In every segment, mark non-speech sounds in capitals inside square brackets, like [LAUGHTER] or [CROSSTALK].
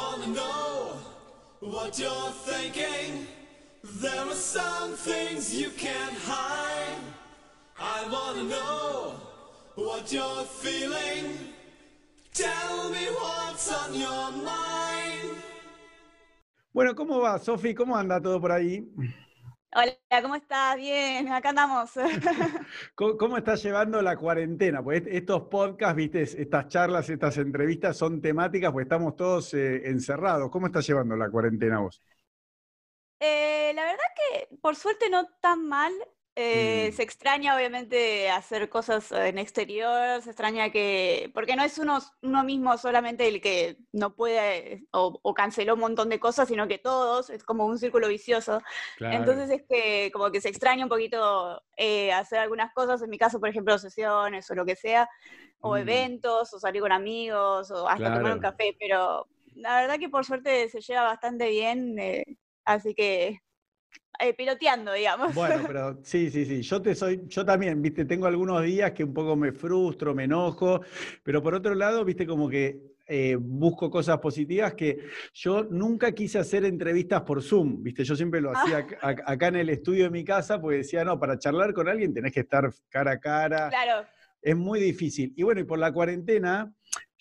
wanna know what you're thinking. There are some things you can't hide. I wanna know what you're feeling. Tell me what's on your mind. Bueno, ¿cómo va, Sofi? ¿Cómo anda todo por ahí? Hola, ¿cómo estás? Bien, acá andamos. [LAUGHS] ¿Cómo, cómo estás llevando la cuarentena? Pues estos podcasts, viste, estas charlas, estas entrevistas son temáticas, pues estamos todos eh, encerrados. ¿Cómo estás llevando la cuarentena vos? Eh, la verdad que por suerte no tan mal. Eh, Mm. Se extraña obviamente hacer cosas en exterior, se extraña que, porque no es uno, uno mismo solamente el que no puede o, o canceló un montón de cosas, sino que todos, es como un círculo vicioso. Entonces es que como que se extraña un poquito eh, hacer algunas cosas, en mi caso, por ejemplo, sesiones o lo que sea, o Mm. eventos, o salir con amigos, o hasta tomar un café, pero la verdad que por suerte se lleva bastante bien, eh, así que eh, piloteando, digamos. Bueno, [LAUGHS] pero sí, sí, sí. Yo te soy, yo también, viste, tengo algunos días que un poco me frustro, me enojo, pero por otro lado, viste, como que eh, busco cosas positivas que yo nunca quise hacer entrevistas por Zoom, viste, yo siempre lo hacía ac- ac- acá en el estudio de mi casa, porque decía, no, para charlar con alguien tenés que estar cara a cara, Claro, es muy difícil. Y bueno, y por la cuarentena,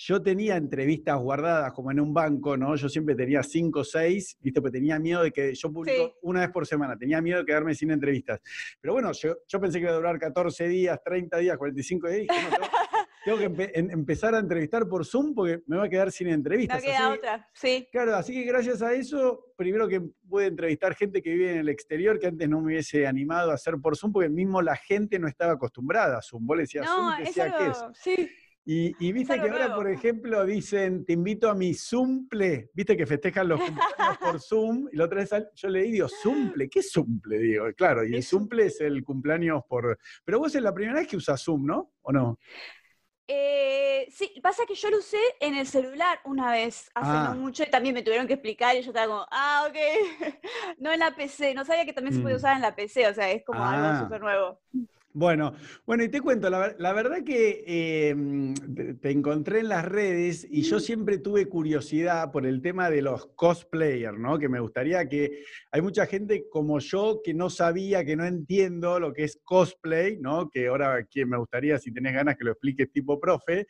yo tenía entrevistas guardadas como en un banco, ¿no? Yo siempre tenía cinco o seis, ¿viste? Porque tenía miedo de que yo publico Sí. una vez por semana, tenía miedo de quedarme sin entrevistas. Pero bueno, yo, yo pensé que iba a durar 14 días, 30 días, 45 días. y dije, no, tengo, [LAUGHS] tengo que empe- en- empezar a entrevistar por Zoom porque me va a quedar sin no entrevistas. queda Así que- otra, sí. Claro, así que gracias a eso, primero que pude entrevistar gente que vive en el exterior, que antes no me hubiese animado a hacer por Zoom, porque mismo la gente no estaba acostumbrada a Zoom. Vos le decías No, Zoom, es ¿qué es? algo, sí, Y, y viste que ahora, por ejemplo, dicen, te invito a mi Zumple. Viste que festejan los cumpleaños por [LAUGHS] Zoom. Y la otra vez yo le digo, Zumple, ¿qué es Zumple? Digo, claro, y el Zumple es el cumpleaños por. Pero vos es la primera vez que usas Zoom, ¿no? ¿O no? Eh, sí, pasa que yo lo usé en el celular una vez, hace Ah. no mucho, y también me tuvieron que explicar y yo estaba como, ah, ok, [LAUGHS] no en la PC, no sabía que también se puede Mm. usar en la PC, o sea, es como Ah. algo súper nuevo. Bueno, bueno, y te cuento, la, ver- la verdad que eh, te, encontré en las redes y yo siempre tuve curiosidad por el tema de los cosplayers, ¿no? Que me gustaría que hay mucha gente como yo que no sabía, que no entiendo lo que es cosplay, ¿no? Que ahora que me gustaría, si tenés ganas, que lo expliques tipo profe.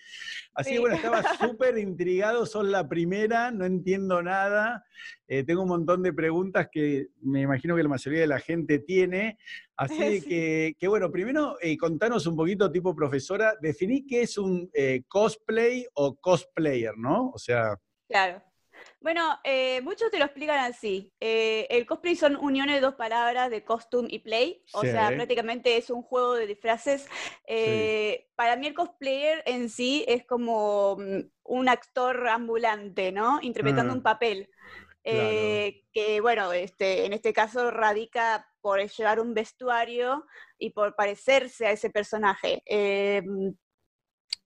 Así que bueno, estaba [LAUGHS] súper intrigado, sos la primera, no entiendo nada. Eh, tengo un montón de preguntas que me imagino que la mayoría de la gente tiene. [LAUGHS] Así Sí. que, que, bueno, primero eh, contanos un poquito, tipo profesora, definí qué es un eh, cosplay o cosplayer, ¿no? O sea, Claro. Bueno, eh, muchos te lo explican así. Eh, el cosplay son uniones de dos palabras de costume y play. O sea, prácticamente es un juego de disfraces. Eh, Para mí el cosplayer en sí es como mm, un actor ambulante, ¿no? Interpretando Ah. un papel. Eh, que bueno, este, en este caso radica por llevar un vestuario y por parecerse a ese personaje. Eh,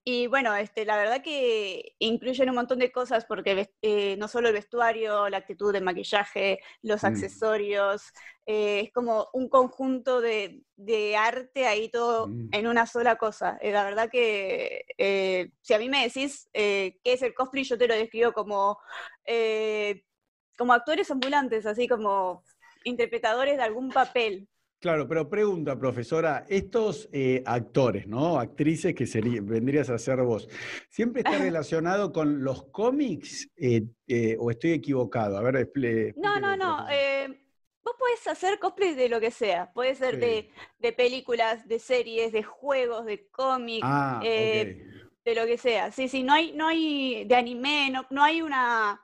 y bueno, este, la verdad que incluyen un montón de cosas porque eh, no solo el vestuario, la actitud de maquillaje, los Mm. accesorios, eh, es como un conjunto de, de arte ahí todo Mm. en una sola cosa. Eh, la verdad que eh, si a mí me decís eh, qué es el cosplay, yo te lo describo como, eh, como actores ambulantes, así como interpretadores de algún papel. claro, pero pregunta, profesora, estos eh, actores, ¿no? Actrices que sería, vendrías a ser vos, ¿siempre está [LAUGHS] relacionado con los cómics eh, eh, o estoy equivocado? A ver, expli- No, no, no. vos podés hacer cosplay de lo que sea. Puede ser Sí. de, de películas, de series, de juegos, de cómics, Ah, de lo que sea. Sí, sí, no hay, no hay de anime, no, no hay una.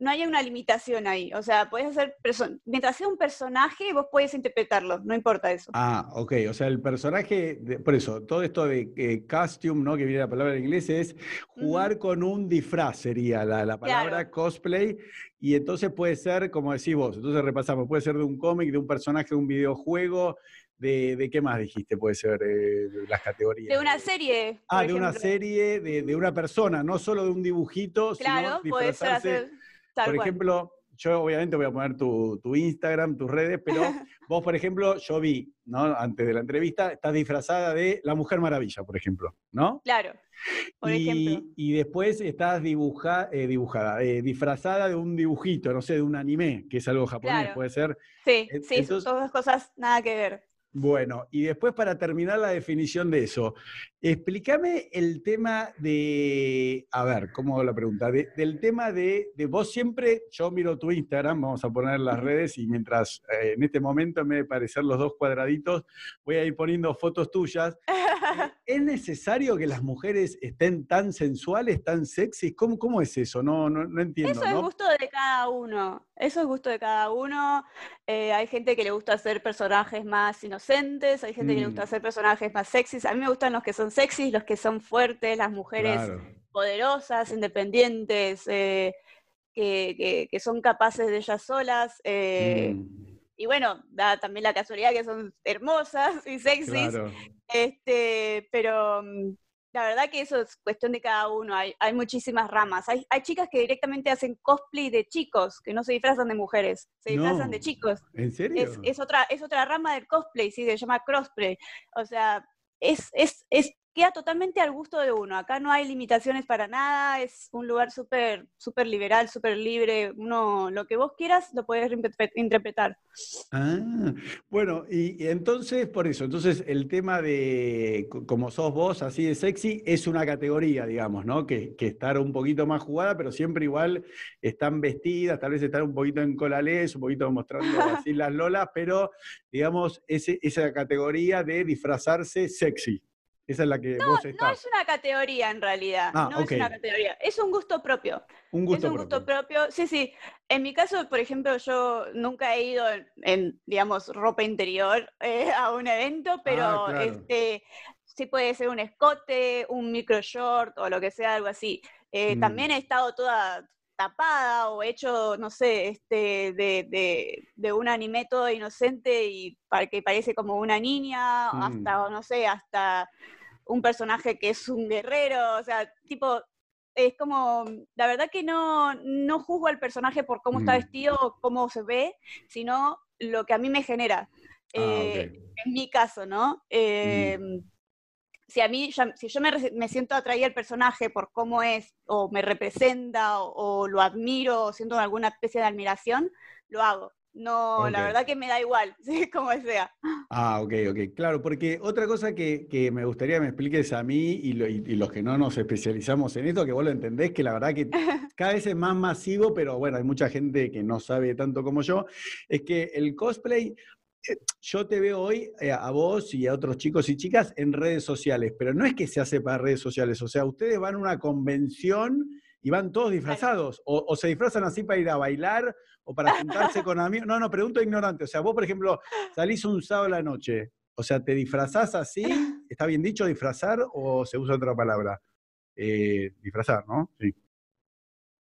No hay una limitación ahí. O sea, puedes hacer. Mientras sea un personaje, vos podés interpretarlo. No importa eso. Ah, ok. O sea, el personaje, de- por eso, todo esto de eh, costume, ¿no? Que viene la palabra en inglés, es jugar con un disfraz, sería la, la palabra Claro. cosplay. Y entonces puede ser, como decís vos, entonces repasamos, puede ser de un cómic, de un personaje, de un videojuego, de, de qué más dijiste, puede ser eh, las categorías. De una serie. Ah, de una serie, de, de una persona, no solo de un dibujito, Claro, sino puede ser hacer. Tal Por cual. ejemplo, yo obviamente voy a poner tu, tu Instagram, tus redes, pero [LAUGHS] vos, por ejemplo, yo vi, ¿no? Antes de la entrevista, estás disfrazada de la Mujer Maravilla, por ejemplo, ¿no? Claro, por y, ejemplo. y después estás dibuja, eh, dibujada, eh, disfrazada de un dibujito, no sé, de un anime, que es algo japonés, Claro. puede ser. Sí, sí, entonces- son dos cosas nada que ver. Bueno, y después para terminar la definición de eso, explícame el tema de, a ver, ¿cómo hago la pregunta? De- del tema de, de vos siempre, yo miro tu Instagram, vamos a poner las redes y mientras eh, en este momento en vez de parecer los dos cuadraditos, voy a ir poniendo fotos tuyas. [LAUGHS] ¿Es necesario que las mujeres estén tan sensuales, tan sexys? ¿Cómo, cómo es eso? No, no, no entiendo. Eso es ¿no? gusto de cada uno. Eso es gusto de cada uno. Eh, hay gente que le gusta hacer personajes más inocentes, hay gente que le gusta Mm. hacer personajes más sexys. A mí me gustan los que son sexys, los que son fuertes, las mujeres Claro. poderosas, independientes, eh, que, que- que son capaces de ellas solas. eh, Mm, Y bueno, da también la casualidad que son hermosas y sexys. claro. Este, pero mm, la verdad que eso es cuestión de cada uno. Hay, hay muchísimas ramas. Hay, hay chicas que directamente hacen cosplay de chicos, que no se disfrazan de mujeres, se disfrazan de chicos. ¿En serio? Es, es otra, es otra rama del cosplay, sí, se llama crossplay. O sea, es, es, es, queda totalmente al gusto de uno. Acá no hay limitaciones para nada, es un lugar súper súper liberal, súper libre. Uno, lo que vos quieras, lo puedes interpre- interpretar. Ah, bueno, y, y entonces, por eso, entonces el tema de co- como sos vos, así de sexy, es una categoría, digamos, ¿no? Que, que estar un poquito más jugada, pero siempre igual están vestidas, tal vez están un poquito en colales, un poquito mostrando [LAUGHS] así las lolas, pero digamos, ese, esa categoría de disfrazarse sexy. Esa es la que vos No estás. es una categoría en realidad, Ah, no es una categoría, es un gusto propio. Un gusto es un gusto propio. propio. Sí, sí. En mi caso, por ejemplo, yo nunca he ido en, en, digamos, ropa interior eh, a un evento, pero Ah, claro. este, sí puede ser un escote, un micro short o lo que sea, algo así. Eh, Mm. También he estado toda tapada o hecho, no sé, este, de, de, de un anime todo inocente y para que parece como una niña, Mm. hasta, no sé, hasta un personaje que es un guerrero, o sea, tipo, es como, la verdad que no, no juzgo al personaje por cómo está Mm. vestido o cómo se ve, sino lo que a mí me genera. Ah, Eh. En mi caso, ¿no? Eh, Si a mí, ya- si yo me, me siento atraída al personaje por cómo es, o me representa, o, o lo admiro, o siento alguna especie de admiración, lo hago. No, la verdad que me da igual, [LAUGHS] ¿sí? como sea. Ah, ok, ok. Claro, porque otra cosa que, que me gustaría que me expliques a mí y, lo- y- y los que no nos especializamos en esto, que vos lo entendés, que la verdad que [LAUGHS] cada vez es más masivo, pero bueno, hay mucha gente que no sabe tanto como yo, es que el cosplay, eh, yo te veo hoy eh, a vos y a otros chicos y chicas en redes sociales, pero no es que se hace para redes sociales, o sea, ustedes van a una convención y van todos disfrazados, o, o se disfrazan así para ir a bailar o para juntarse con amigos. No, no, pregunto ignorante. O sea, vos, por ejemplo, salís un sábado a la noche, o sea, ¿te disfrazás así? ¿Está bien dicho disfrazar o se usa otra palabra? Eh, disfrazar, ¿no? Sí.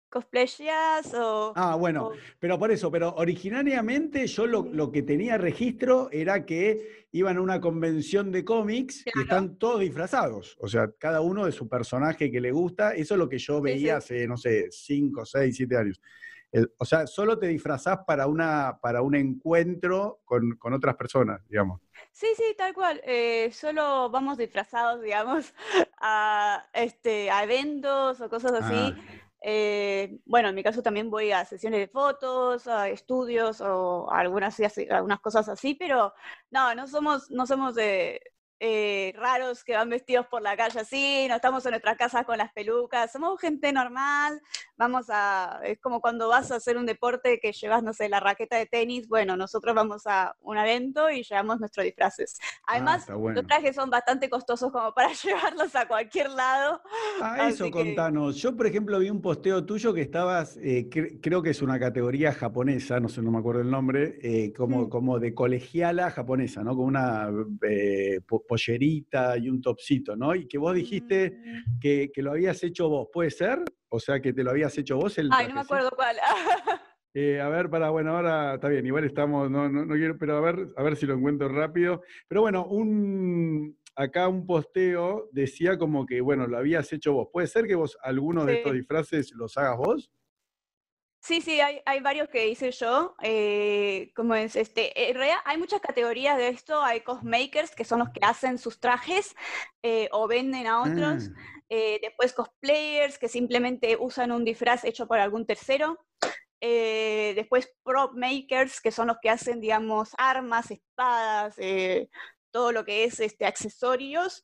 ¿Cosplayas o...? Ah, bueno, o- pero por eso, pero originariamente yo lo, lo que tenía registro era que iban a una convención de cómics y están todos disfrazados. O sea, cada uno de su personaje que le gusta. Eso es lo que yo Sí, veía sí. hace, no sé, 5, 6, 7 años. El- o sea, solo te disfrazás para, una, para un encuentro con, con otras personas, digamos. Sí, sí, tal cual. eh, solo vamos disfrazados, digamos, [LAUGHS] a, este, a eventos o cosas así. Ah. Eh, bueno, en mi caso también voy a sesiones de fotos, a estudios o a algunas, algunas cosas así, pero no, no somos, no somos de, eh, raros que van vestidos por la calle así, no estamos en nuestras casas con las pelucas, somos gente normal, vamos a, es como cuando vas a hacer un deporte que llevas, no sé, la raqueta de tenis, bueno, nosotros vamos a un evento y llevamos nuestros disfraces. Además, está bueno. los trajes son bastante costosos como para [LAUGHS] llevarlos a cualquier lado. Ah, eso, que- contanos. Yo, por ejemplo, vi un posteo tuyo que estabas, eh, cre- creo que es una categoría japonesa, no sé, no me acuerdo el nombre, eh, como, Mm. como de colegiala japonesa, ¿no? Con una pollerita y un topsito, ¿no? Y que vos dijiste Mm. que, que lo habías hecho vos, ¿puede ser? O sea, que te lo habías hecho vos el Ay, no me acuerdo cuál. [LAUGHS] Eh, a ver, para, bueno, ahora está bien, igual estamos, no, no, no quiero, pero a ver, a ver si lo encuentro rápido. Pero bueno, un, acá un posteo decía como que, bueno, lo habías hecho vos. ¿Puede ser que vos algunos de estos Sí. disfraces los hagas vos? Sí, sí, hay, hay varios que hice yo. eh, como es este, en realidad hay muchas categorías de esto. Hay cosmakers, que son los que hacen sus trajes eh, o venden a otros. Ah, Eh, después cosplayers, que simplemente usan un disfraz hecho por algún tercero. Eh, después prop makers, que son los que hacen, digamos, armas, espadas, todo lo que es este, accesorios.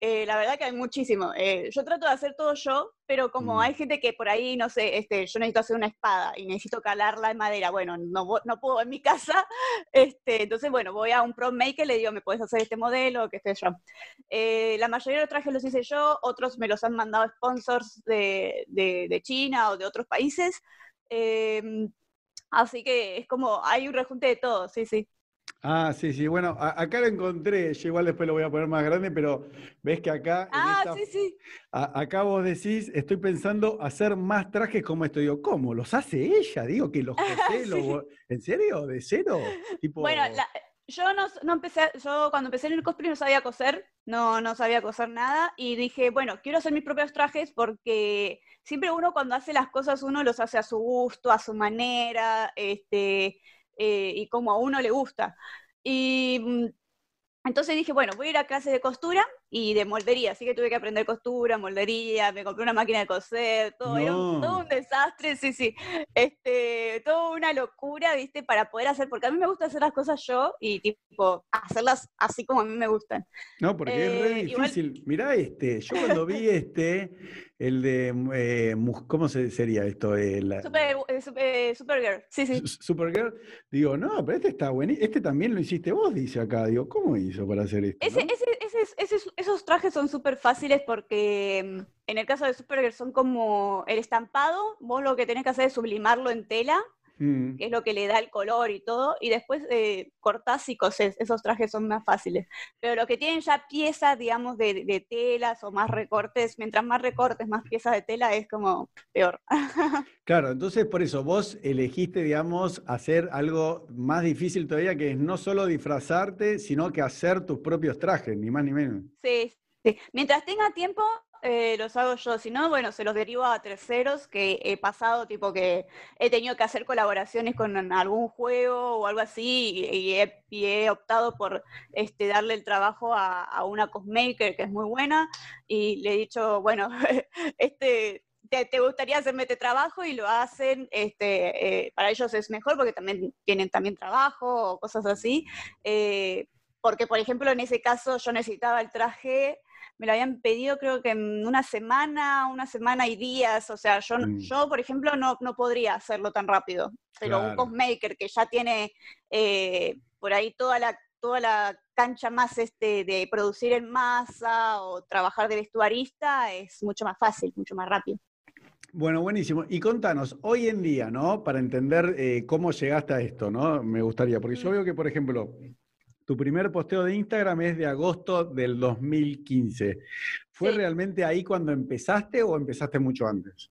Eh, la verdad que hay muchísimo. Eh, yo trato de hacer todo yo, pero como Mm. hay gente que por ahí, no sé, este, yo necesito hacer una espada y necesito calarla en madera, bueno, no, no puedo en mi [LAUGHS] casa, este, entonces, bueno, voy a un prop maker, le digo, ¿me puedes hacer este modelo? qué sé yo. Eh, la mayoría de los trajes los hice yo, otros me los han mandado sponsors de, de- de China o de otros países. Em, así que es como, hay un rejunte de todo, sí, sí. Ah, sí, sí. Bueno, a- acá lo encontré. Yo igual después lo voy a poner más grande, pero ves que acá, Ah, esta- sí, sí. a- acá vos decís, estoy pensando hacer más trajes como esto. Digo, ¿cómo? ¿Los hace ella? Digo, que los [LAUGHS] cosé, los Sí. vo- ¿En serio? ¿De cero? Tipo, Bueno, la- yo no, no empecé, yo cuando empecé en el cosplay no sabía coser, no, no sabía coser nada y dije, bueno, quiero hacer mis propios trajes porque siempre uno cuando hace las cosas uno los hace a su gusto, a su manera, este, eh, y como a uno le gusta. Y mm, entonces dije, bueno, voy a ir a clases de costura y de moldería, así que tuve que aprender costura, moldería, me compré una máquina de coser, todo, era un- todo un desastre, sí, sí, este, toda una locura, viste, para poder hacer, porque a mí me gusta hacer las cosas yo y tipo, hacerlas así como a mí me gustan. No, porque es re Eh, igual- difícil. Mirá este. Yo cuando vi [LAUGHS] este, el de. eh, Mus- ¿Cómo se, sería esto? Eh, la- Super, eh, super- eh, Supergirl, sí, sí. Su- Supergirl. Digo, no, pero este está buenísimo. Este también lo hiciste vos, dice acá. Digo, ¿cómo hizo para hacer esto? Ese, no? ese, ese- ese- esos trajes son súper fáciles porque mm, en el caso de Supergirl son como el estampado, vos lo que tenés que hacer es sublimarlo en tela, Mm. que es lo que le da el color y todo, y después eh, cortás y cosés, esos trajes son más fáciles. Pero los que tienen ya piezas, digamos, de, de telas o más recortes, mientras más recortes, más piezas de tela, es como peor. [LAUGHS] Claro, entonces por eso vos elegiste, digamos, hacer algo más difícil todavía, que es no solo disfrazarte, sino que hacer tus propios trajes, ni más ni menos. Sí, sí. Mientras tenga tiempo, eh, los hago yo. Si no, bueno, se los derivo a terceros que he pasado, tipo que he tenido que hacer colaboraciones con algún juego o algo así y, he, optado por este, darle el trabajo a, una cosmaker que es muy buena y le he dicho, bueno, [LAUGHS] este... Te, te gustaría hacerme este trabajo y lo hacen, este, eh, para ellos es mejor porque también tienen también trabajo o cosas así. Eh, porque, por ejemplo, en ese caso yo necesitaba el traje, me lo habían pedido creo que en una semana, una semana y días, o sea, yo, Mm. yo por ejemplo, no, no podría hacerlo tan rápido, pero un cosmaker que ya tiene eh, por ahí toda la, toda la cancha más este, de producir en masa o trabajar de vestuarista, es mucho más fácil, mucho más rápido. Bueno, buenísimo. Y contanos, hoy en día, ¿no? Para entender eh, cómo llegaste a esto, ¿no? Me gustaría, porque yo Mm. veo que, por ejemplo, tu primer posteo de Instagram es de agosto del 2015. ¿Fue Sí. realmente ahí cuando empezaste o empezaste mucho antes?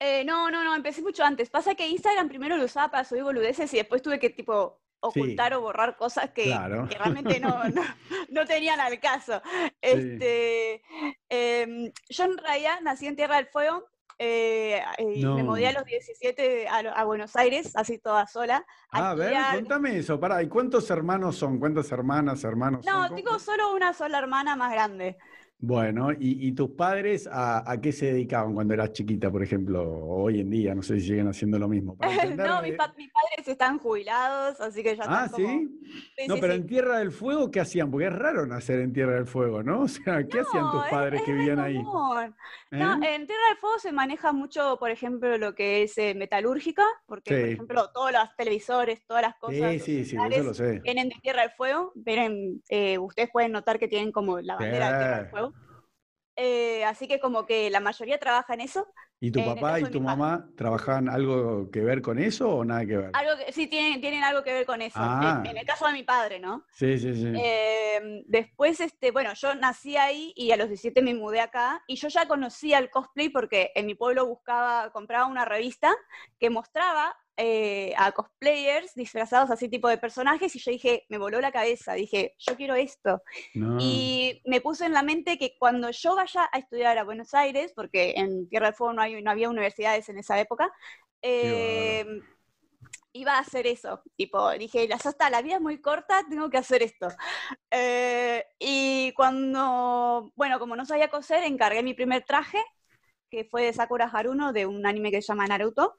Eh, no, no, no, empecé mucho antes. Pasa que Instagram primero lo usaba para subir boludeces y después tuve que tipo ocultar o borrar cosas que, Claro. que realmente no, [LAUGHS] no, no tenían al caso. Este, em, yo en realidad nací en Tierra del Fuego eh, me mudé a los 17 a, a Buenos Aires, así toda sola. Ah, a ver, contame eso. Pará, ¿y cuántos hermanos son? ¿Cuántas hermanas, hermanos son? No, ¿Cómo- tengo solo una sola hermana más grande. Bueno, ¿y, y tus padres a, a qué se dedicaban cuando eras chiquita, por ejemplo? O hoy en día, no sé si siguen haciendo lo mismo. [LAUGHS] No, mis, pa- mis padres están jubilados, así que ya Ah, están como... ¿sí? Sí, No, sí, pero sí. en Tierra del Fuego, ¿qué hacían? Porque es raro nacer en Tierra del Fuego, ¿no? [LAUGHS] O sea, ¿qué hacían tus padres es que vivían ahí? No, ¿Eh? en Tierra del Fuego se maneja mucho, por ejemplo, lo que es eh, metalúrgica, porque, por ejemplo, todos los televisores, todas las cosas, Sí, sí, eso lo sé. vienen de Tierra del Fuego. Eh, ustedes pueden notar que tienen como la bandera de Tierra del. Fuego. Eh, así que como que la mayoría trabaja en eso. ¿Y tu el papá y tu mamá trabajaban algo que ver con eso o nada que ver? Algo que sí tienen, tienen algo que ver con eso. Ah. En, en el caso de mi padre, ¿no? Sí, sí, sí. Eh, después, este, bueno, yo nací ahí y a los 17 me mudé acá y yo ya conocía el cosplay porque en mi pueblo buscaba, compraba una revista que mostraba eh, a cosplayers disfrazados así tipo de personajes y yo dije, me voló la cabeza, dije, yo quiero esto. No. Y me puse en la mente que cuando yo vaya a estudiar a Buenos Aires, porque en Tierra del Fuego no, hay, no había universidades en esa época, eh, iba a hacer eso. Tipo, dije, ya está, la vida es muy corta, tengo que hacer esto. Eh, y cuando, bueno, como no sabía coser, encargué mi primer traje, que fue de Sakura Haruno, de un anime que se llama Naruto.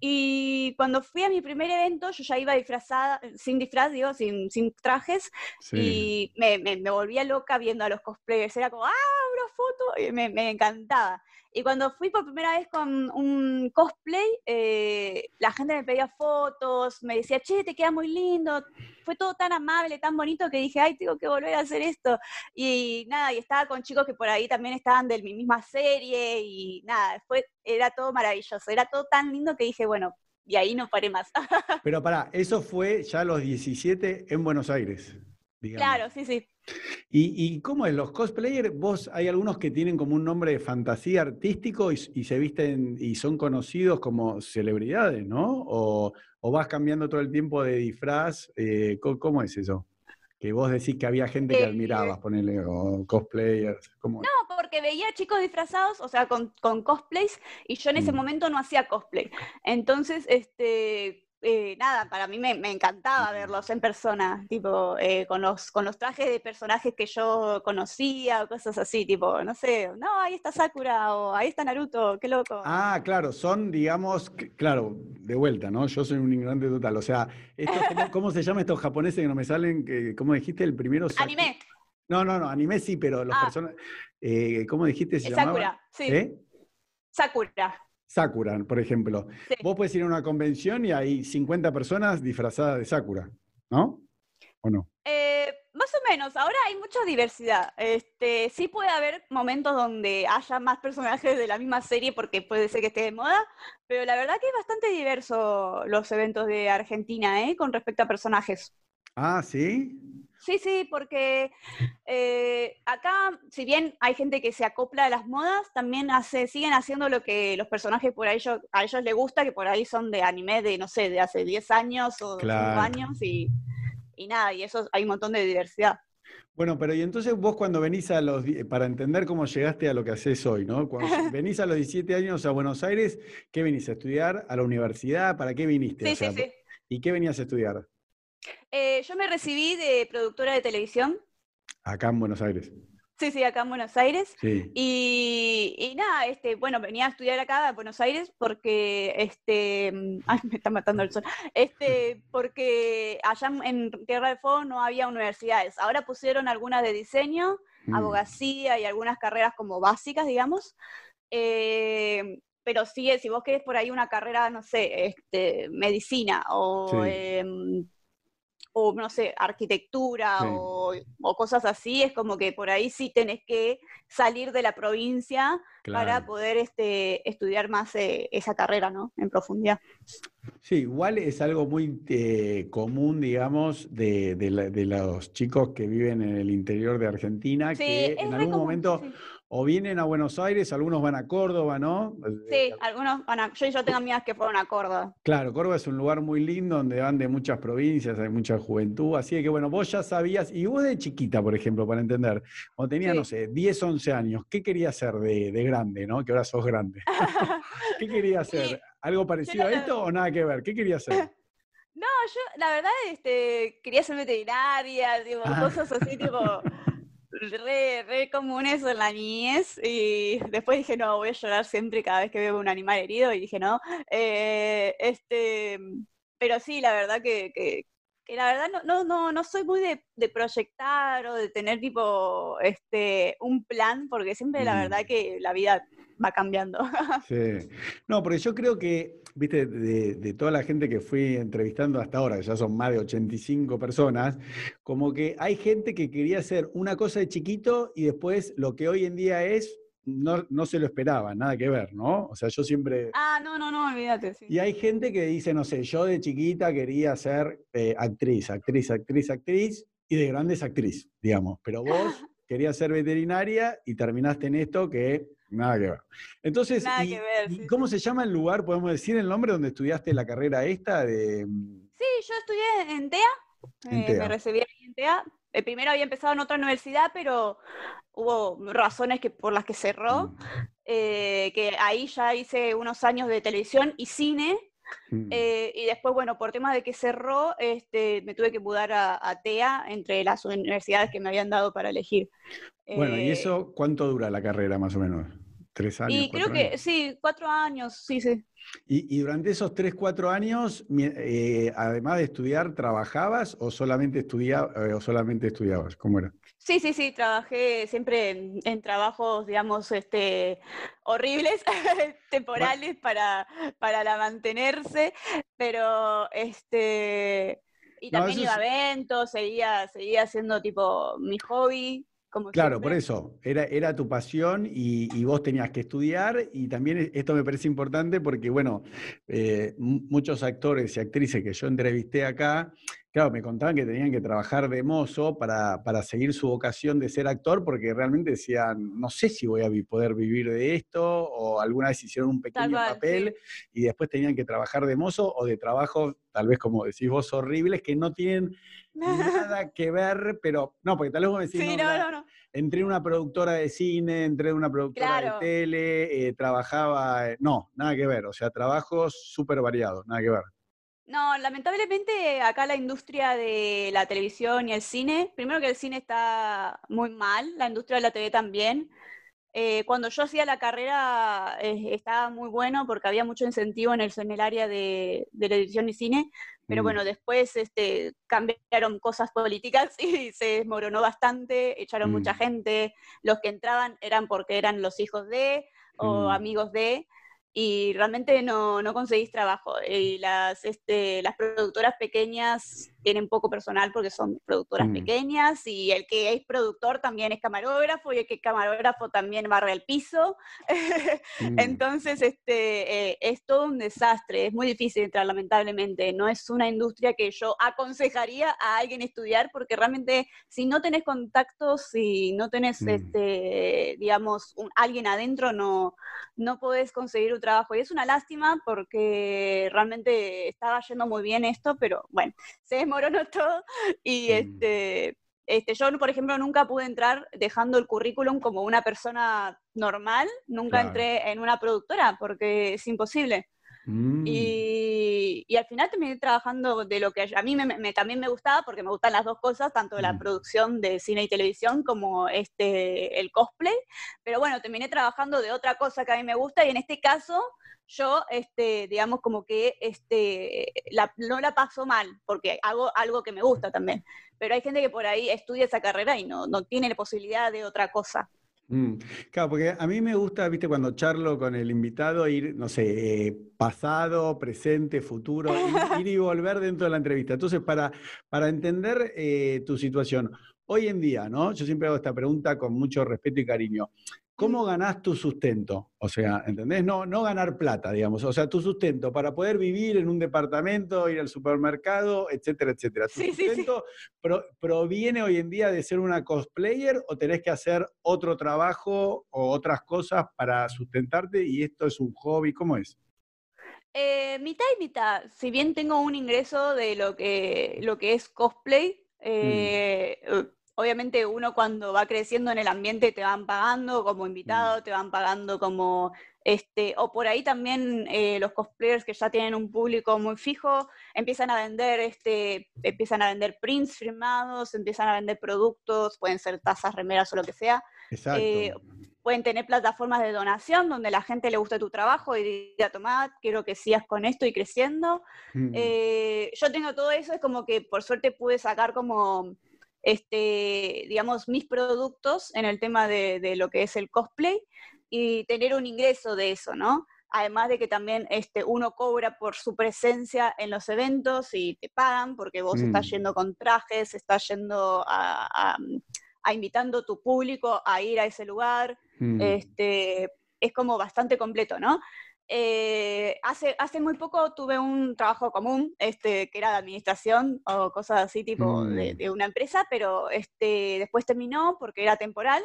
Y cuando fui a mi primer evento, yo ya iba disfrazada, sin disfraz, digo, sin, sin trajes, Sí. y me, me, me volvía loca viendo a los cosplayers. Era como, ¡ah, una foto! Y me, me encantaba. Y cuando fui por primera vez con un cosplay, eh, la gente me pedía fotos, me decía, che, te queda muy lindo. Fue todo tan amable, tan bonito que dije, ay, tengo que volver a hacer esto. Y nada, y estaba con chicos que por ahí también estaban de mi misma serie y nada, fue, era todo maravilloso, era todo tan lindo que dije, bueno, y ahí no paré más. [LAUGHS] Pero pará, eso fue ya a los 17 en Buenos Aires. Digamos. claro, sí, sí. ¿Y, y cómo es? ¿Los cosplayers? ¿Vos hay algunos que tienen como un nombre de fantasía artístico y, y se visten y son conocidos como celebridades, ¿no? ¿O, o vas cambiando todo el tiempo de disfraz? Eh, ¿cómo, cómo es eso? Que vos decís que había gente que Eh, admirabas, ponele, o cosplayers. ¿cómo? No, porque veía chicos disfrazados, o sea, con, con cosplays, y yo en ese Mm. momento no hacía cosplay. Entonces, este, eh, nada, para mí me, me encantaba verlos en persona, tipo, eh, con, los, con los trajes de personajes que yo conocía o cosas así, tipo, no sé, no, ahí está Sakura o ahí está Naruto, qué loco. Ah, claro, son, digamos, claro, de vuelta, ¿no? Yo soy un ignorante total. O sea, estos, ¿cómo, [LAUGHS] cómo se llama estos japoneses que no me salen? Que, ¿Cómo dijiste el primero? Anime, No, no, no, anime sí, pero los Ah. personas. eh, ¿Cómo dijiste? Se llamaba? Sakura, sí, ¿Eh? Sakura. Sakura, por ejemplo. Sí. Vos puedes ir a una convención y hay 50 personas disfrazadas de Sakura, ¿no? ¿O no? Eh, más o menos, ahora hay mucha diversidad. Este, sí puede haber momentos donde haya más personajes de la misma serie porque puede ser que esté de moda, pero la verdad que es bastante diverso los eventos de Argentina, ¿eh? Con respecto a personajes. Ah, ¿sí? Sí, sí, porque eh, acá, si bien hay gente que se acopla a las modas, también hace, siguen haciendo lo que los personajes por ahí a ellos les gusta, que por ahí son de anime de, no sé, de hace 10 años o 5 Claro. años y, y nada, y eso hay un montón de diversidad. Bueno, pero y entonces vos cuando venís a los, para entender cómo llegaste a lo que haces hoy, ¿no? Cuando [LAUGHS] venís a los 17 años a Buenos Aires, ¿qué venís a estudiar? ¿A la universidad? ¿Para qué viniste? Sí, O sea, sí, sí. ¿Y qué venías a estudiar? Eh, yo me recibí de productora de televisión, Acá en Buenos Aires. sí, sí, acá en Buenos Aires. Sí. Y, y nada, este, bueno, venía a estudiar acá a Buenos Aires porque, este, mm, ay, me está matando el sol, este, [LAUGHS] porque allá en- Tierra del Fuego no había universidades. Ahora pusieron algunas de diseño, Mm. abogacía y algunas carreras como básicas, digamos. Eh, pero sí, si vos querés por ahí una carrera, no sé, este, medicina o, Sí. em, o no sé, arquitectura Sí. o, o cosas así, es como que por ahí sí tenés que salir de la provincia para poder este, estudiar más eh, esa carrera, ¿no? En profundidad. Sí, igual es algo muy eh, común, digamos, de, de la- de los chicos que viven en el interior de Argentina, Sí, que en algún común, momento sí. O vienen a Buenos Aires, algunos van a Córdoba, ¿no? Sí, algunos van a, yo, yo tengo amigas que fueron a Córdoba. Claro, Córdoba es un lugar muy lindo donde van de muchas provincias, hay mucha juventud, así que bueno, vos ya sabías, y vos de chiquita, por ejemplo, para entender, cuando tenías, Sí. no sé, 10, 11 años, ¿qué querías ser de, de grande, no? Que ahora sos grande. [LAUGHS] ¿Qué querías Sí, ser? ¿Algo parecido a esto o nada que ver? ¿Qué querías ser? [LAUGHS] No, yo la verdad este, quería ser veterinaria, tipo, Ah. cosas así, tipo, [LAUGHS] re, re comunes en la niñez. Y después dije, no, voy a llorar siempre cada vez que veo un animal herido. Y dije, no. Eh, este, pero sí, la verdad que, que, que la verdad no, no, no, no soy muy de, de proyectar o de tener tipo este, un plan, porque siempre la Mm. verdad que la vida va cambiando. [LAUGHS] Sí. No, porque yo creo que, viste, de, de toda la gente que fui entrevistando hasta ahora, que ya son más de 85 personas, como que hay gente que quería hacer una cosa de chiquito y después lo que hoy en día es, no, no se lo esperaba, nada que ver, ¿no? O sea, yo siempre... ah, no, no, no, olvídate. Sí. Y hay gente que dice, no sé, yo de chiquita quería ser eh, actriz, actriz, actriz, actriz, y de grande es actriz, digamos. Pero vos [LAUGHS] querías ser veterinaria y terminaste en esto que Nada que ver. Entonces, Nada que ver, sí, ¿cómo se llama el lugar? ¿Podemos decir el nombre donde estudiaste la carrera esta de... Sí, yo estudié en TEA, En eh, TEA. me recibí ahí en TEA. Eh, primero había empezado en otra universidad, pero hubo razones que, por las que cerró, Mm, eh, que ahí ya hice unos años de televisión y cine, mm. eh, y después, bueno, por tema de que cerró, este, me tuve que mudar a, a TEA entre las universidades que me habían dado para elegir. Bueno, ¿y eso cuánto dura la carrera más o menos? ¿Tres años? Y creo que años? sí, cuatro años, sí, sí. ¿Y, y durante esos tres, cuatro años, eh, además de estudiar, trabajabas o solamente, estudia, eh, o solamente estudiabas? ¿Cómo era? Sí, sí, sí, trabajé siempre en, en trabajos, digamos, este, horribles, [LAUGHS] temporales para, para la mantenerse, pero este, y No, también eso iba a eventos, seguía, seguía haciendo tipo mi hobby, como Claro, por eso, era, era tu pasión y, y vos tenías que estudiar y también e- esto me parece importante porque, bueno, eh, mu- muchos actores y actrices que yo entrevisté acá, claro, me contaban que tenían que trabajar de mozo para, para seguir su vocación de ser actor porque realmente decían, no sé si voy a poder vivir de esto o alguna vez hicieron un pequeño cual, papel y después tenían que trabajar de mozo o de trabajos, tal vez como decís vos, horribles que no tienen [LAUGHS] nada que ver, pero no, porque tal vez vos me decís, Sí, no, no, no, no. entré en una productora de cine, entré en una productora Claro. de tele, eh, trabajaba, eh, no, nada que ver, o sea, trabajos súper variados, nada que ver. No, lamentablemente acá la industria de la televisión y el cine, primero que el cine está muy mal, la industria de la TV también. Eh, cuando yo hacía la carrera eh, estaba muy bueno porque había mucho incentivo en el, en el área de, de televisión y cine, pero Mm. bueno, después este, cambiaron cosas políticas [LAUGHS] y se desmoronó bastante, echaron mucha Mm. gente, los que entraban eran porque eran los hijos de o Mm. amigos de, y realmente no, no conseguís trabajo. Y las, este, las productoras pequeñas tienen poco personal porque son productoras Mm. pequeñas y el que es productor también es camarógrafo y el que es camarógrafo también barre el piso. [LAUGHS] Mm. Entonces, este, eh, es todo un desastre, es muy difícil entrar, lamentablemente. No es una industria que yo aconsejaría a alguien estudiar, porque realmente si no tenés contactos, si no tenés, Mm. este, digamos, un- alguien adentro, no, no podés conseguir un trabajo. Y es una lástima porque realmente estaba yendo muy bien esto, pero bueno, se desmoronó todo [LAUGHS] y Mm. este... Este, yo, por ejemplo, nunca pude entrar dejando el currículum como una persona normal, nunca Claro. entré en una productora porque es imposible. Mm. Y, y al final terminé trabajando de lo que a mí me, me- también me gustaba, porque me gustan las dos cosas, tanto la Mm. producción de cine y televisión como este, el cosplay. Pero bueno, terminé trabajando de otra cosa que a mí me gusta y en este caso yo, este, digamos, como que este, la- no la paso mal, porque hago algo que me gusta también. Pero hay gente que por ahí estudia esa carrera y no, no tiene la posibilidad de otra cosa. Mm. Claro, porque a mí me gusta, viste, cuando charlo con el invitado, ir, no sé, eh, pasado, presente, futuro, ir, [LAUGHS] ir y volver dentro de la entrevista. Entonces, para, para entender eh, tu situación, hoy en día, ¿no? Yo siempre hago esta pregunta con mucho respeto y cariño. ¿Cómo ganás tu sustento? O sea, ¿entendés? No, no ganar plata, digamos. O sea, tu sustento para poder vivir en un departamento, ir al supermercado, etcétera, etcétera. ¿Tu Sí, sí, sí. sustento pro- proviene hoy en día de ser una cosplayer o tenés que hacer otro trabajo o otras cosas para sustentarte y esto es un hobby? ¿Cómo es? Eh, mitad y mitad. Si bien tengo un ingreso de lo que, lo que es cosplay, eh, eh, obviamente uno cuando va creciendo en el ambiente te van pagando como invitado, te van pagando como este, o por ahí también eh, los cosplayers que ya tienen un público muy fijo empiezan a vender, este, empiezan a vender prints firmados, empiezan a vender productos, pueden ser tazas, remeras o lo que sea. Exacto. Eh, pueden tener plataformas de donación donde la gente le guste tu trabajo y diga, tomá, quiero que sigas con esto y creciendo. Mm. Eh, yo tengo todo eso, es como que por suerte pude sacar como, este, digamos, mis productos en el tema de, de lo que es el cosplay y tener un ingreso de eso, ¿no? Además de que también este, uno cobra por su presencia en los eventos y te pagan porque vos estás Mm. yendo con trajes, estás yendo a, a- a invitando tu público a ir a ese lugar Mm. este, es como bastante completo, ¿no? Eh, hace, hace muy poco tuve un trabajo común, este, que era de administración o cosas así, tipo de, Mm. de una empresa, pero este, después terminó porque era temporal.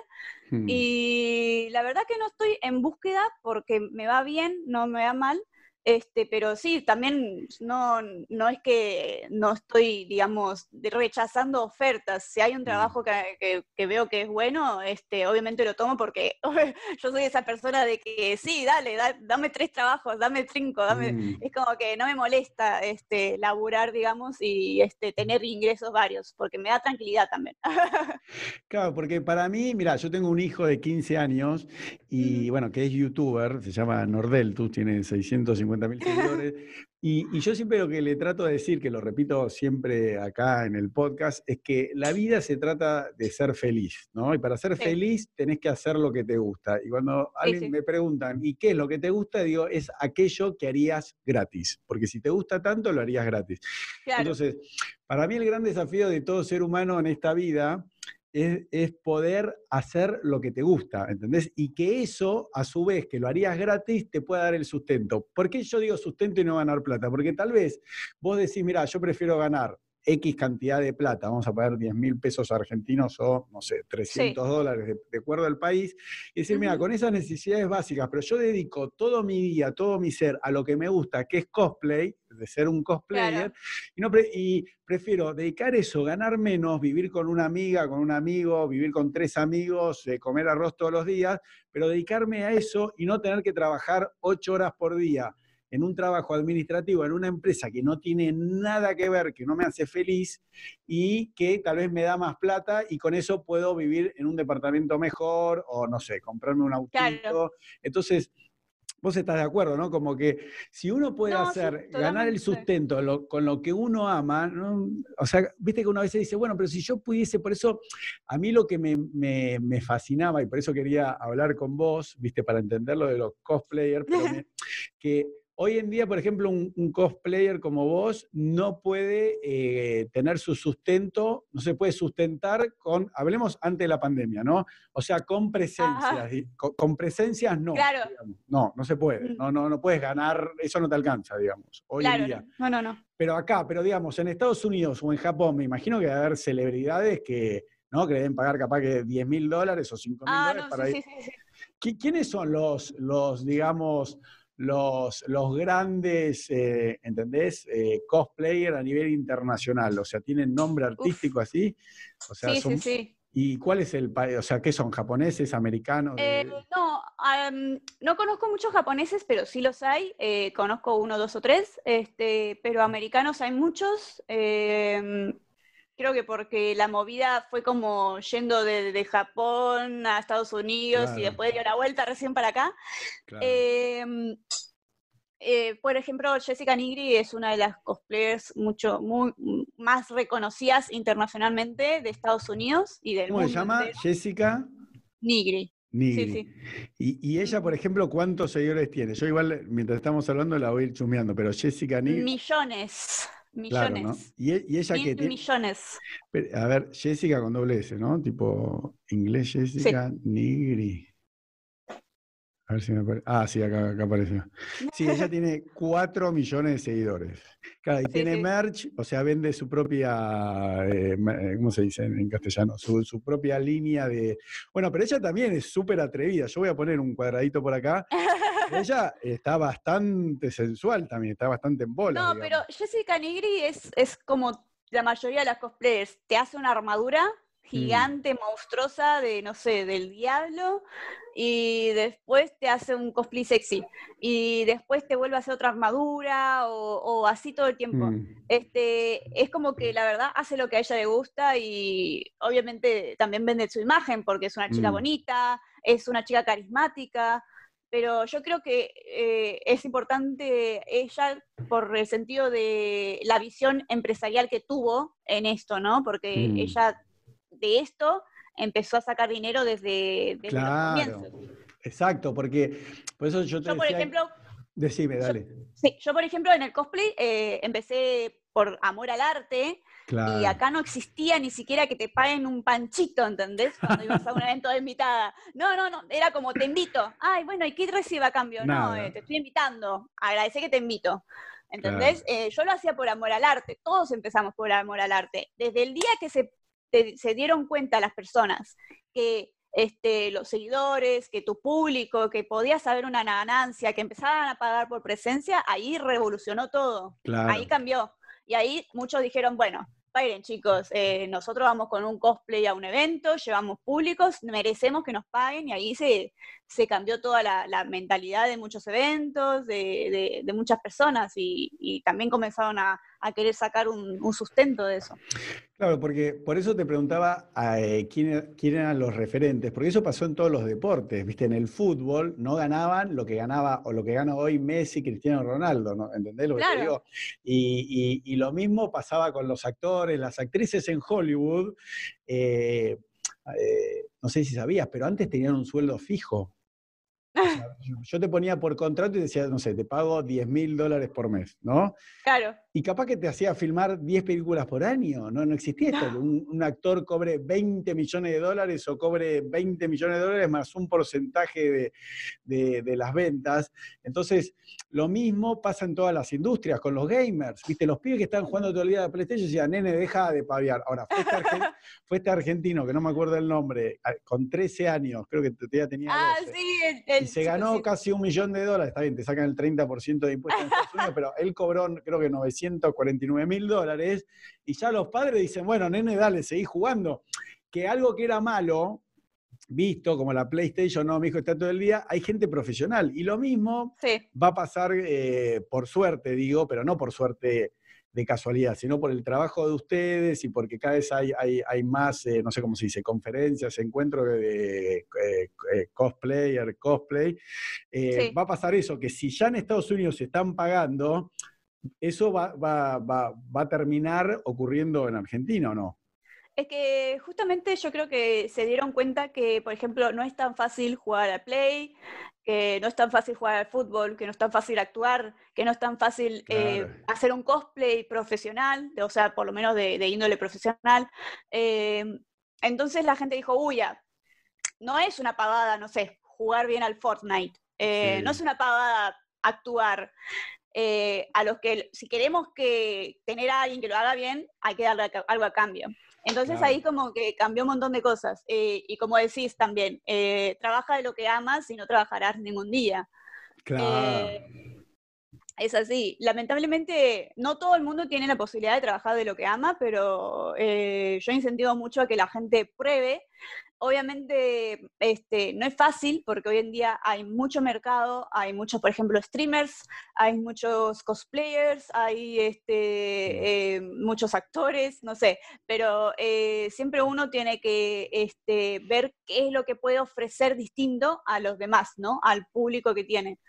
Mm. Y la verdad que no estoy en búsqueda porque me va bien, no me va mal. Este, pero sí, también no, no es que no estoy, digamos, rechazando ofertas. Si hay un Mm. trabajo que, que- que veo que es bueno, este, obviamente lo tomo porque [LAUGHS] yo soy esa persona de que sí, dale, da- dame tres trabajos, dame cinco, dame. Mm. Es como que no me molesta este, laburar, digamos, y este, tener ingresos varios, porque me da tranquilidad también. [LAUGHS] Claro, porque para mí, mira, yo tengo un hijo de 15 años y bueno, que es youtuber, se llama Nordeltus, tiene 650 mil seguidores. Y, y yo siempre lo que le trato de decir, que lo repito siempre acá en el podcast, es que la vida se trata de ser feliz, ¿no? Y para ser Sí. feliz tenés que hacer lo que te gusta. Y cuando alguien sí. me preguntan, ¿y qué es lo que te gusta? Digo, es aquello que harías gratis. Porque si te gusta tanto, lo harías gratis. Claro, Entonces, para mí el gran desafío de todo ser humano en esta vida es, poder hacer lo que te gusta, ¿entendés? Y que eso, a su vez, que lo harías gratis, te pueda dar el sustento. ¿Por qué yo digo sustento y no ganar plata? Porque tal vez vos decís, mira, yo prefiero ganar X cantidad de plata, vamos a pagar 10 mil pesos argentinos o, no sé, 300 dólares de, de acuerdo al país, y decir, mira, con esas necesidades básicas, pero yo dedico todo mi día, todo mi ser a lo que me gusta, que es cosplay, de ser un cosplayer, Claro. y, no pre- y prefiero dedicar eso, ganar menos, vivir con una amiga, con un amigo, vivir con tres amigos, eh, comer arroz todos los días, pero dedicarme a eso y no tener que trabajar ocho horas por día en un trabajo administrativo, en una empresa que no tiene nada que ver, que no me hace feliz y que tal vez me da más plata y con eso puedo vivir en un departamento mejor o no sé, comprarme un autito. Claro. Entonces, vos estás de acuerdo, ¿no? Como que si uno puede No, sí, hacer, ganar el sustento lo- con lo que uno ama, ¿no? o sea, viste que una vez dice, bueno, pero si yo pudiese, por eso a mí lo que me, me- me fascinaba y por eso quería hablar con vos, viste, para entender lo de los cosplayers, pero [LAUGHS] me- que hoy en día, por ejemplo, un, un cosplayer como vos no puede eh, tener su sustento, no se puede sustentar con, hablemos antes de la pandemia, ¿no? O sea, con presencias, con, con presencias no. Claro. digamos. No, no se puede, Mm. no, no, no puedes ganar, eso no te alcanza, digamos, hoy en día. no, no, no. Pero acá, pero digamos, en Estados Unidos o en Japón, me imagino que va a haber celebridades que, ¿no? que deben pagar capaz que 10 mil dólares o 5 mil Ah, dólares no, para sí, ir. sí, sí, sí. ¿Qui- ¿Quiénes son los, los digamos, los, los grandes, eh, ¿entendés? Eh, cosplayer a nivel internacional. O sea, ¿tienen nombre artístico así? O sea, Sí, son- sí, sí. ¿Y cuál es el país? O sea, ¿qué son? ¿Japoneses, americanos? de- Eh, no, am, no conozco muchos japoneses, pero sí los hay. eh, conozco uno, dos o tres, este, pero americanos hay muchos. Creo que porque la movida fue como yendo de, de Japón a Estados Unidos Claro. y después dio la vuelta recién para acá. Claro. Em, eh, por ejemplo, Jessica Nigri es una de las cosplayers mucho muy, más reconocidas internacionalmente de Estados Unidos y del ¿Cómo se mundo llama? entero. Jessica Nigri. Nigri. sí. Y, y ella, por ejemplo, ¿cuántos seguidores tiene? Yo igual, mientras estamos hablando, la voy a ir chumeando, pero Jessica Nigri... Millones. Claro, Millones. ¿no? Y, e- y ella Mil que tiene... millones. Pero, A ver, Jessica con doble S, ¿no? Tipo inglés Jessica Nigri. A ver si me aparece. Ah, sí, acá, acá apareció. Sí, ella tiene [LAUGHS] 4 millones de seguidores. Claro, y Sí, tiene sí. merch, o sea, vende su propia, eh, eh, ¿cómo se dice en, en castellano? Su, su propia línea de... Bueno, pero ella también es súper atrevida. Yo voy a poner un cuadradito por acá. Ella está bastante sensual también, está bastante en bola. No, pero Jessica Nigri es, es como la mayoría de las cosplayers. Te hace una armadura Mm. gigante, monstruosa, de, no sé, del diablo, y después te hace un cosplay sexy. Y después te vuelve a hacer otra armadura, o, o así todo el tiempo. Mm. Este, es como que la verdad hace lo que a ella le gusta y obviamente también vende su imagen porque es una chica Mm. bonita, es una chica carismática, pero yo creo que eh, es importante ella por el sentido de la visión empresarial que tuvo en esto, ¿no? Porque Mm. ella de esto empezó a sacar dinero desde, desde Claro. los comienzos. Exacto, porque por eso yo te Yo, por ejemplo, Decime, dale. Sí, yo por ejemplo en el cosplay eh, empecé por amor al arte Y acá no existía ni siquiera que te paguen un panchito, ¿entendés? Cuando ibas a un evento de invitada. No, no, no, era como te invito. Ay, bueno, ¿y qué reciba a cambio? No, eh, te estoy invitando. Agradecé que te invito. ¿Entendés? Eh, yo lo hacía por amor al arte. Todos empezamos por amor al arte. Desde el día que se, se dieron cuenta las personas que este, los seguidores, que tu público, que podías haber una ganancia, que empezaban a pagar por presencia, ahí revolucionó todo. Ahí cambió. Y ahí muchos dijeron, bueno, miren chicos, eh, nosotros vamos con un cosplay a un evento, llevamos públicos, merecemos que nos paguen y ahí se, se cambió toda la, mentalidad de muchos eventos, de, muchas personas y, también comenzaron a, querer sacar un, sustento de eso. Claro, porque por eso te preguntaba eh, ¿quién, quién, eran los referentes, porque eso pasó en todos los deportes, viste, en el fútbol no ganaban lo que ganaba o lo que gana hoy Messi, Cristiano Ronaldo, ¿no? ¿entendés lo que te digo? Y, lo mismo pasaba con los actores, las actrices en Hollywood. Eh, eh, no sé si sabías, pero antes tenían un sueldo fijo yo te ponía por contrato y decía, no sé, te pago 10 mil dólares por mes, ¿no? Claro. Y capaz que te hacía filmar 10 películas por año, ¿no? No existía esto, un, un, actor cobre 20 millones de dólares o cobre 20 millones de dólares más un porcentaje de, de, las ventas. Entonces, lo mismo pasa en todas las industrias, con los gamers, ¿viste? Los pibes que están jugando todo el día a PlayStation decían, nene, deja de paviar. Ahora, fue este, [LAUGHS] fue este, argentino, que no me acuerdo el nombre, con 13 años, creo que todavía tenía Ah, sí, el se ganó casi un millón de dólares, está bien, te sacan el 30% de impuestos en Estados Unidos, pero él cobró creo que 949 mil dólares y ya los padres dicen, bueno, nene, dale, seguí jugando. Que algo que era malo, visto como la PlayStation, no, mi hijo está todo el día, hay gente profesional. Y lo mismo va a pasar, eh, por suerte, digo, pero no por suerte de casualidad, sino por el trabajo de ustedes y porque cada vez hay, hay, más, eh, no sé cómo se dice, conferencias, encuentros de, eh, eh, cosplayer, cosplay. Va a pasar eso, que si ya en Estados Unidos se están pagando, eso va, va, va, va a terminar ocurriendo en Argentina o no? Es que justamente yo creo que se dieron cuenta que, por ejemplo, no es tan fácil jugar al Play, que no es tan fácil jugar al fútbol, que no es tan fácil actuar, que no es tan fácil eh, hacer un cosplay profesional, o sea, por lo menos de, índole profesional. Em, entonces la gente dijo, uy, ya, no es una pagada, no sé, jugar bien al Fortnite, eh, no es una pagada actuar. Eh, a los que, si queremos que tener a alguien que lo haga bien, hay que darle algo a cambio. Entonces ahí como que cambió un montón de cosas. Eh, y como decís también, eh, trabaja de lo que amas y no trabajarás ningún día. Claro. Eh, es así. Lamentablemente, no todo el mundo tiene la posibilidad de trabajar de lo que ama, pero yo incentivo mucho a que la gente pruebe obviamente este, no es fácil porque hoy en día hay mucho mercado, hay muchos, por ejemplo, streamers, hay muchos cosplayers, hay este, eh, muchos actores, no sé, pero eh, siempre uno tiene que este, ver qué es lo que puede ofrecer distinto a los demás, ¿no? Al público que tiene.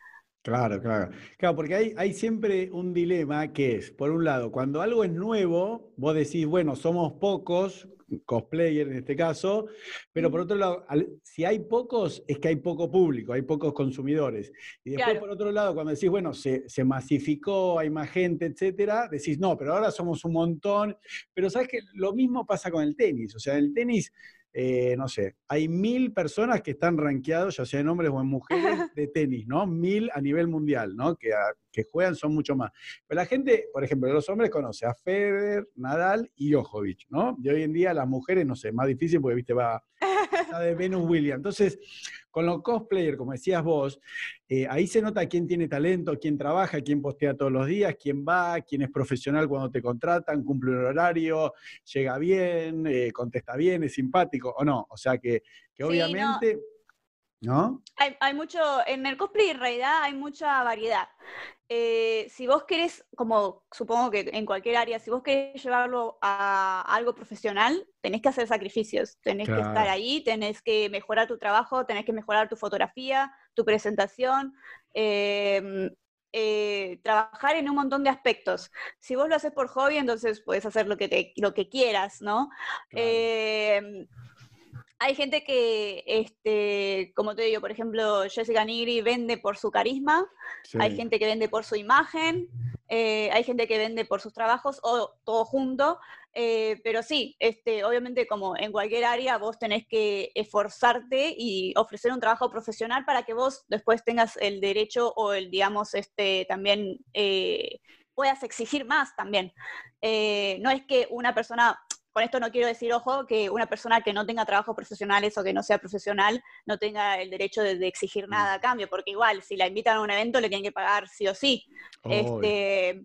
Claro, claro. Claro, porque hay, hay, siempre un dilema que es, por un lado, cuando algo es nuevo, vos decís, bueno, somos pocos, cosplayer en este caso, pero por otro lado, si hay pocos, es que hay poco público, hay pocos consumidores. Y después, por otro lado, cuando decís, bueno, se, se, masificó, hay más gente, etcétera, decís, no, pero ahora somos un montón. Pero sabes que lo mismo pasa con el tenis. O sea, el tenis eh, no sé, hay mil personas que están rankeados, ya sea en hombres o en mujeres, [LAUGHS] de tenis, ¿no? Mil a nivel mundial, ¿no? Que, que juegan son mucho más. Pero la gente, por ejemplo, los hombres conoce a Federer, Nadal y Djokovic, ¿no? Y hoy en día las mujeres, no sé, más difícil porque, viste, va [LAUGHS] de Venus Williams. Entonces, con los cosplayers, como decías vos, eh, ahí se nota quién tiene talento, quién trabaja, quién postea todos los días, quién va, quién es profesional cuando te contratan, cumple un horario, llega bien, eh, contesta bien, es simpático o no. O sea que, obviamente... No. Hay, mucho, en el cosplay en realidad hay mucha variedad. Eh, si vos querés, como supongo que en cualquier área, si vos querés llevarlo a algo profesional, tenés que hacer sacrificios, tenés que estar ahí, tenés que mejorar tu trabajo, tenés que mejorar tu fotografía, tu presentación, em, eh, trabajar en un montón de aspectos. Si vos lo haces por hobby, entonces puedes hacer lo que, te, lo que quieras, ¿no? Em, Hay gente que, este, como te digo, por ejemplo, Jessica Nigri vende por su carisma, hay gente que vende por su imagen, eh, hay gente que vende por sus trabajos o todo junto, eh, pero sí, este, obviamente como en cualquier área vos tenés que esforzarte y ofrecer un trabajo profesional para que vos después tengas el derecho o el, digamos, este, también eh, puedas exigir más también. Eh, no es que una persona, con esto no quiero decir, ojo, que una persona que no tenga trabajos profesionales o que no sea profesional no tenga el derecho de, de exigir nada a cambio, porque igual, si la invitan a un evento le tienen que pagar sí o sí. Este,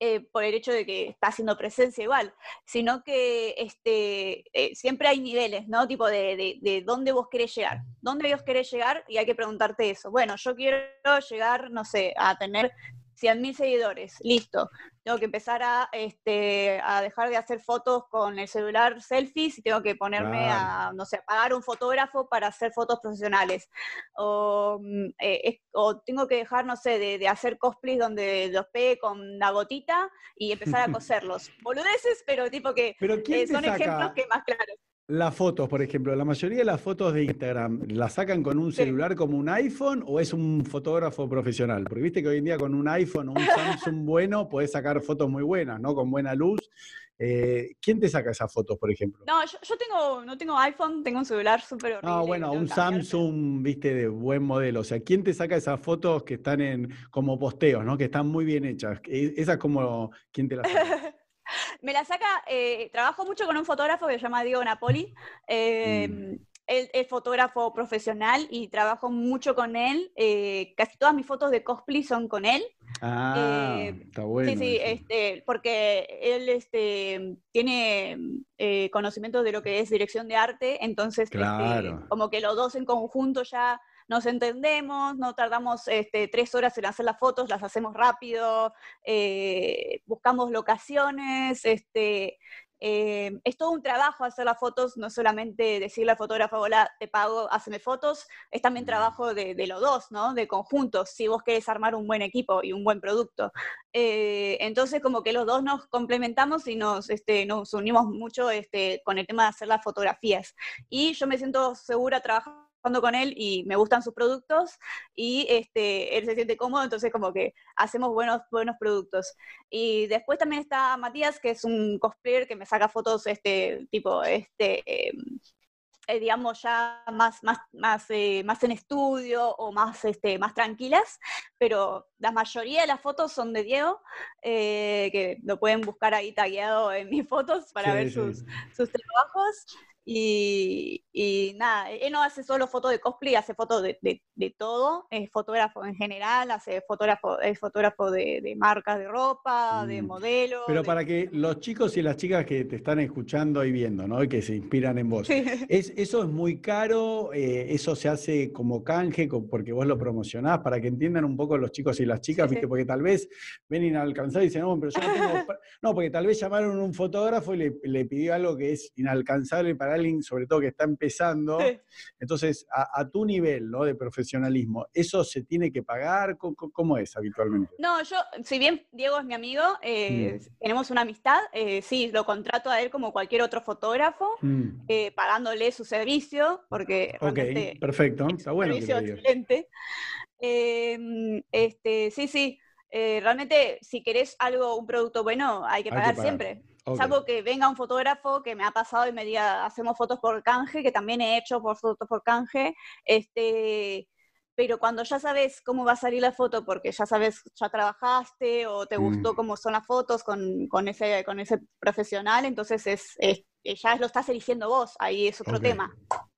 eh, por el hecho de que está haciendo presencia igual, sino que este, eh, siempre hay niveles, ¿no? Tipo de, de, de dónde vos querés llegar, dónde vos querés llegar y hay que preguntarte eso. Bueno, yo quiero llegar, no sé, a tener 100.000 seguidores, listo. Tengo que empezar a, este, a dejar de hacer fotos con el celular selfies y tengo que ponerme Claro. a, no sé, a pagar un fotógrafo para hacer fotos profesionales. O, mm, eh, es- o tengo que dejar, no sé, de, de hacer cosplays donde los pegue con la gotita y empezar a [LAUGHS] coserlos. Boludeces, pero tipo que Pero ¿quién eh, son ejemplos que más claros. Las fotos, por ejemplo? La mayoría de las fotos de Instagram, ¿las sacan con un celular como un iPhone o es un fotógrafo profesional? Porque viste que hoy en día con un iPhone o un Samsung [LAUGHS] bueno podés sacar fotos muy buenas, ¿no? Con buena luz. Eh, ¿Quién te saca esas fotos, por ejemplo? No, yo, yo tengo, no tengo iPhone, tengo un celular súper horrible. Ah, que bueno, tengo un. Samsung, viste, de buen modelo. O sea, ¿quién te saca esas fotos que están en como posteos, ¿no? Que están muy bien hechas. E- Esa es como, ¿quién te la saca? [LAUGHS] Me la saca, eh, trabajo mucho con un fotógrafo que se llama Diego Napoli. eh, Mm. Él es fotógrafo profesional y trabajo mucho con él. eh, casi todas mis fotos de cosplay son con él. Ah, Eh, está bueno. sí, sí, eso. este, porque él este, tiene eh, conocimiento de lo que es dirección de arte, entonces este, Claro. como que los dos en conjunto ya nos entendemos, no tardamos este, tres horas en hacer las fotos, las hacemos rápido, eh, buscamos locaciones, este, eh, es todo un trabajo hacer las fotos, no solamente decirle al fotógrafo, hola, te pago, hazme fotos, es también trabajo de, de los dos, ¿no? De conjunto, si vos querés armar un buen equipo y un buen producto. Eh, entonces, como que los dos nos complementamos y nos, este, nos unimos mucho este, con el tema de hacer las fotografías. Y yo me siento segura trabajando con él y me gustan sus productos y este, él se siente cómodo, entonces como que hacemos buenos, buenos productos. Y después también está Matías, que es un cosplayer que me saca fotos este, tipo, este, eh, digamos, ya más, más, más, eh, más en estudio o más, este, más tranquilas, pero la mayoría de las fotos son de Diego, eh, que lo pueden buscar ahí tagueado en mis fotos para Sí, ver sí. sus, sus trabajos. Y, y nada, él no hace solo fotos de cosplay, hace fotos de, de- de todo, es fotógrafo en general, hace fotógrafo, es fotógrafo de, de marcas de ropa, de Mm. modelos. Pero para que los chicos y las chicas que te están escuchando y viendo, ¿no? Y que se inspiran en vos. Sí. Es, eso es muy caro, eh, eso se hace como canje, porque vos lo promocionás, para que entiendan un poco los chicos y las chicas, Sí, sí. ¿viste? Porque tal vez ven inalcanzables y dicen, no, pero yo no tengo... [LAUGHS] pa-". No, porque tal vez llamaron a un fotógrafo y le, le pidió algo que es inalcanzable para alguien, sobre todo que está empezando. Sí. Entonces, a, a tu nivel, ¿no? De profesionalismo, ¿eso se tiene que pagar? ¿Cómo, cómo es habitualmente? No, yo, si bien Diego es mi amigo, eh, Mm. tenemos una amistad, eh, sí, lo contrato a él como cualquier otro fotógrafo, Mm, eh, pagándole su servicio, porque Ok, perfecto. es Está un bueno servicio excelente. Eh, este, sí, sí, eh, realmente si querés algo, un producto bueno, hay que Hay que pagar pagar. siempre. Ok. Salvo que venga un fotógrafo que me ha pasado y me diga, hacemos fotos por canje, que también he hecho por fotos por canje, este, pero cuando ya sabes cómo va a salir la foto, porque ya sabes, ya trabajaste o te Mm. gustó cómo son las fotos con, con ese, con ese profesional, entonces es, es- ya lo estás eligiendo vos, ahí es otro tema.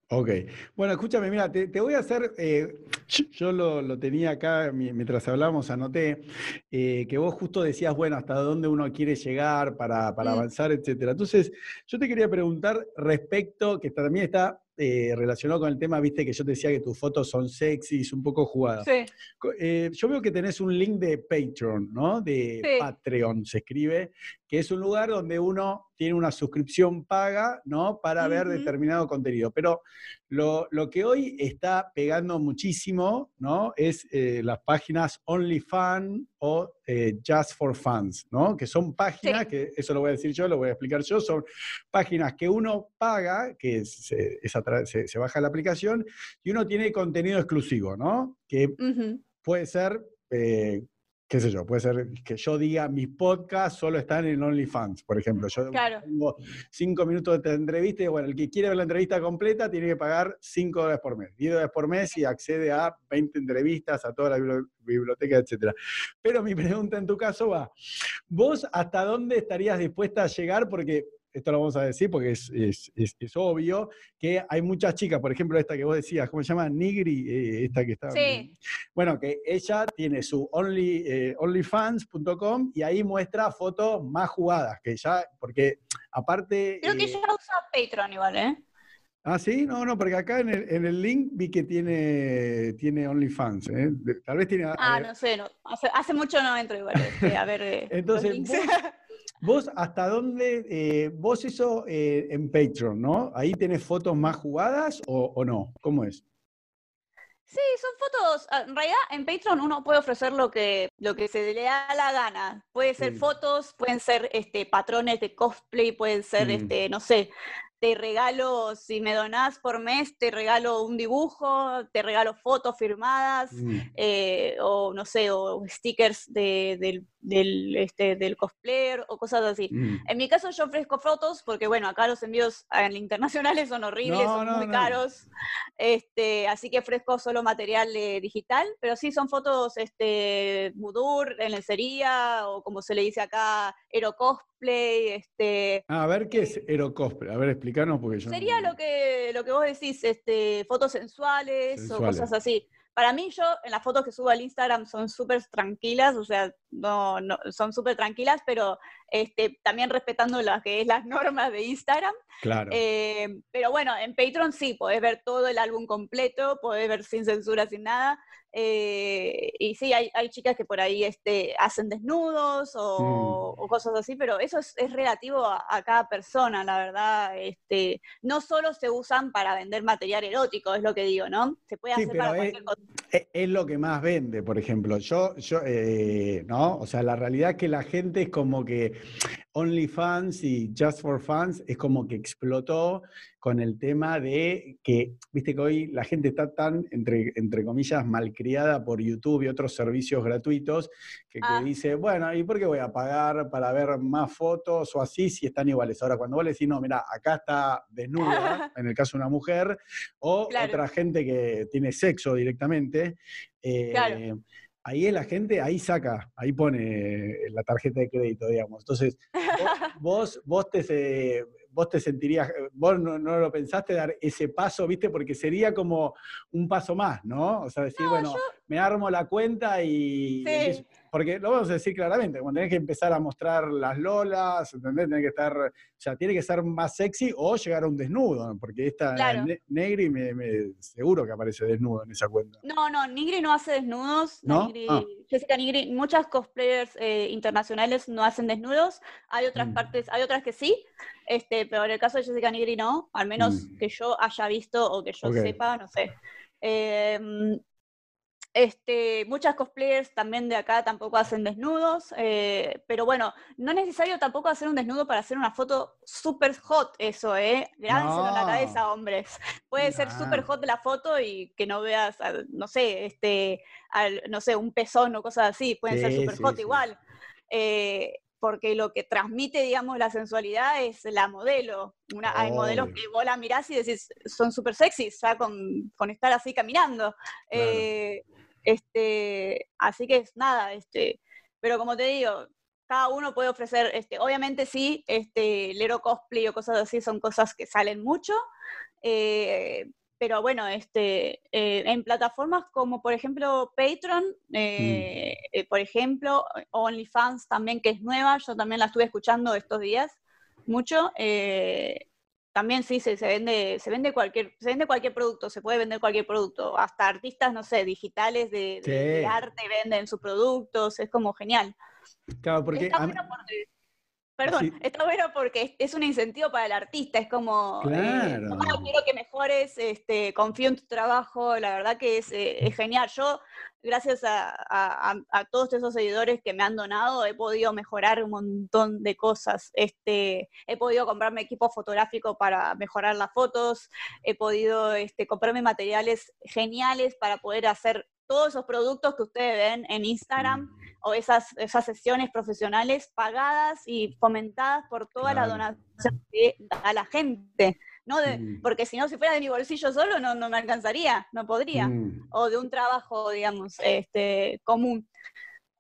Ok. Bueno, escúchame, mira, te, te voy a hacer, eh, [TSK] yo, lo, lo tenía acá mi- mientras hablábamos, anoté, eh, que vos justo decías, bueno, hasta dónde uno quiere llegar para, para Mm. avanzar, etcétera. Entonces, yo te quería preguntar respecto, que también está eh, relacionado con el tema, viste, que yo te decía que tus fotos son sexys, un poco jugadas. Sí. Eh, yo veo que tenés un link de Patreon, ¿no? De Sí. Patreon se escribe, que es un lugar donde uno tiene una suscripción paga, ¿no? Para ver determinado contenido. Pero lo, lo que hoy está pegando muchísimo, ¿no? Es eh, las páginas OnlyFans o eh, Just for Fans, ¿no? Que son páginas, Sí. que eso lo voy a decir yo, lo voy a explicar yo, son páginas que uno paga, que se, es se- se baja la aplicación, y uno tiene contenido exclusivo, ¿no? Que puede ser, eh, qué sé yo, puede ser que yo diga mis podcasts solo están en OnlyFans, por ejemplo. Yo Claro. tengo cinco minutos de entrevista y bueno, el que quiere ver la entrevista completa tiene que pagar cinco dólares por mes, 10 dólares por mes y accede a 20 entrevistas, a toda la bibli- biblioteca, etcétera. Pero mi pregunta en tu caso va, ¿vos hasta dónde estarías dispuesta a llegar? Porque esto lo vamos a decir porque es, es- es- es obvio que hay muchas chicas, por ejemplo, esta que vos decías, ¿cómo se llama? Nigri, eh, esta que está. Sí. Bueno, que ella tiene su only, eh, onlyfans.com y ahí muestra fotos más jugadas, que ya, porque aparte... Creo que eh, ella usa Patreon igual, ¿eh? Ah, sí, no, no, porque acá en el, en el link vi que tiene, tiene OnlyFans. ¿eh? Tal vez tiene... Ah, no sé, no. Hace, hace mucho no entro igual. este, a ver. Entonces. [LAUGHS] vos- ¿hasta dónde? eh, vos eso eh, en Patreon, ¿no? ¿Ahí tenés fotos más jugadas o, o no? ¿Cómo es? Sí, son fotos. ah, En realidad, en Patreon uno puede ofrecer lo que, lo que se le da la gana. Puede ser Sí. fotos, pueden ser este, patrones de cosplay, pueden ser, Mm. este, no sé, te regalo, si me donás por mes, te regalo un dibujo, te regalo fotos firmadas, Mm, eh, o no sé, o stickers de- del, del, este, del cosplayer o cosas así. mm. En mi caso yo ofrezco fotos porque, bueno, acá los envíos internacionales son horribles, No, son no, muy no. caros, este, así que ofrezco solo material eh, digital, pero sí son fotos este, boudoir, en lencería, o como se le dice acá, ero cosplay, este, Ah, a ver, ¿qué es Aerocosplay? A ver, explícanos porque yo... Sería lo que, lo que vos decís, este, fotos sensuales, o Sensuales. cosas así. Para mí, yo en las fotos que subo al Instagram son súper tranquilas, o sea, no, no, son súper tranquilas, pero este, también respetando las que es las normas de Instagram. Claro. Eh, pero bueno, en Patreon sí, podés ver todo el álbum completo, podés ver sin censura, sin nada. eh, y sí, hay, hay chicas que por ahí este, hacen desnudos o, Mm. o cosas así, pero eso es, es relativo a, a cada persona, la verdad. Este, no solo se usan para vender material erótico, es lo que digo, ¿no? Se puede Sí, hacer para es- cualquier cosa. E- Es lo que más vende, por ejemplo. Yo, yo, eh, ¿no? O sea, la realidad es que la gente es como que OnlyFans y Just for Fans es como que explotó con el tema de que, viste que hoy la gente está tan, entre, entre comillas, malcriada por YouTube y otros servicios gratuitos, que, que Ah. dice, bueno, ¿y por qué voy a pagar para ver más fotos o así si están iguales? Ahora, cuando vos le decís, no, mira, acá está desnuda, [LAUGHS] en el caso de una mujer, o Claro. otra gente que tiene sexo directamente, eh, Claro. Ahí es la gente, ahí saca, ahí pone la tarjeta de crédito, digamos. Entonces, vos, [LAUGHS] vos, te, vos te sentirías, vos no, no lo pensaste dar ese paso, ¿viste? Porque sería como un paso más, ¿no? O sea, decir, bueno, me armo la cuenta y... Sí. Porque lo vamos a decir claramente, cuando tenés que empezar a mostrar las lolas, ¿entendés? Tenés que estar, o sea, tiene que ser más sexy o llegar a un desnudo, porque esta Claro. Ne- Negri me, me- seguro que aparece desnudo en esa cuenta. No, no, Nigri no hace desnudos. ¿No? Ah. Jessica Nigri, muchas cosplayers eh, internacionales no hacen desnudos. Hay otras Mm. partes, hay otras que sí, este, pero en el caso de Jessica Nigri no, al menos Mm. que yo haya visto o que yo sepa, no sé. Em, este, muchas cosplayers también de acá tampoco hacen desnudos, eh, pero bueno, no es necesario tampoco hacer un desnudo para hacer una foto super hot, eso, ¿eh? Grábenselo en la No. cabeza, hombres. Puede ser súper Nah. hot la foto y que no veas, no sé, este, al- no sé, un pezón o cosas así, pueden ser Sí, súper sí, hot sí. igual. Eh, porque lo que transmite, digamos, la sensualidad es la modelo. Una, hay modelos que vos la mirás y decís, son súper sexys, ya con, con estar así caminando. Claro. Eh, este, así que es nada, este, pero como te digo, cada uno puede ofrecer, este, obviamente sí, este, Lero cosplay o cosas así son cosas que salen mucho, eh, pero bueno, este, eh, en plataformas como por ejemplo Patreon, eh, eh, por ejemplo, OnlyFans también que es nueva, yo también la estuve escuchando estos días mucho. eh, también sí se, se vende, se vende cualquier, se vende cualquier producto, se puede vender cualquier producto. Hasta artistas, no sé, digitales de, arte venden sus productos, es como genial. Claro, porque Está bueno porque Perdón, está bueno porque es un incentivo para el artista, es como, eh, claro. quiero que mejores, este, confío en tu trabajo, la verdad que es, eh, genial. Yo, gracias a, todos esos seguidores que me han donado, he podido mejorar un montón de cosas. Este, he podido comprarme equipo fotográfico para mejorar las fotos, he podido este, comprarme materiales geniales para poder hacer todos esos productos que ustedes ven en Instagram mm. o esas, esas sesiones profesionales pagadas y fomentadas por toda la donación que da la gente. ¿No? Mm. Porque si no, si fuera de mi bolsillo solo, no, no me alcanzaría, no podría. Mm. O de un trabajo, digamos, este, común.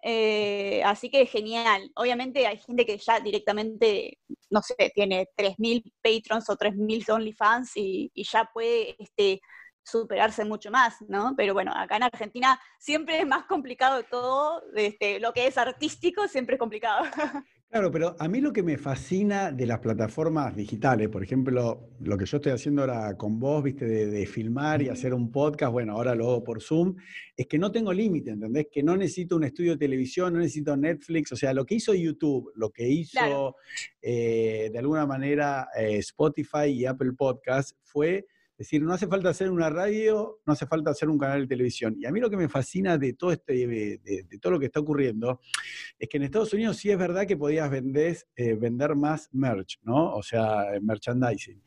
Eh, así que genial. Obviamente hay gente que ya directamente, no sé, tiene 3.000 patrons o 3.000 OnlyFans y, y ya puede este, superarse mucho más, ¿no? Pero bueno, acá en Argentina siempre es más complicado todo, este, lo que es artístico siempre es complicado. [LAUGHS] Claro, pero a mí lo que me fascina de las plataformas digitales, por ejemplo, lo que yo estoy haciendo ahora con vos, viste, de, filmar y hacer un podcast, bueno, ahora lo hago por Zoom, es que no tengo límite, ¿entendés? Que no necesito un estudio de televisión, no necesito Netflix, o sea, lo que hizo YouTube, lo que hizo eh, de alguna manera eh, Spotify y Apple Podcast fue es decir, no hace falta hacer una radio, no hace falta hacer un canal de televisión. Y a mí lo que me fascina de todo este, de, todo lo que está ocurriendo, es que en Estados Unidos sí es verdad que podías vender, eh, vender más merch, ¿no? O sea, merchandising.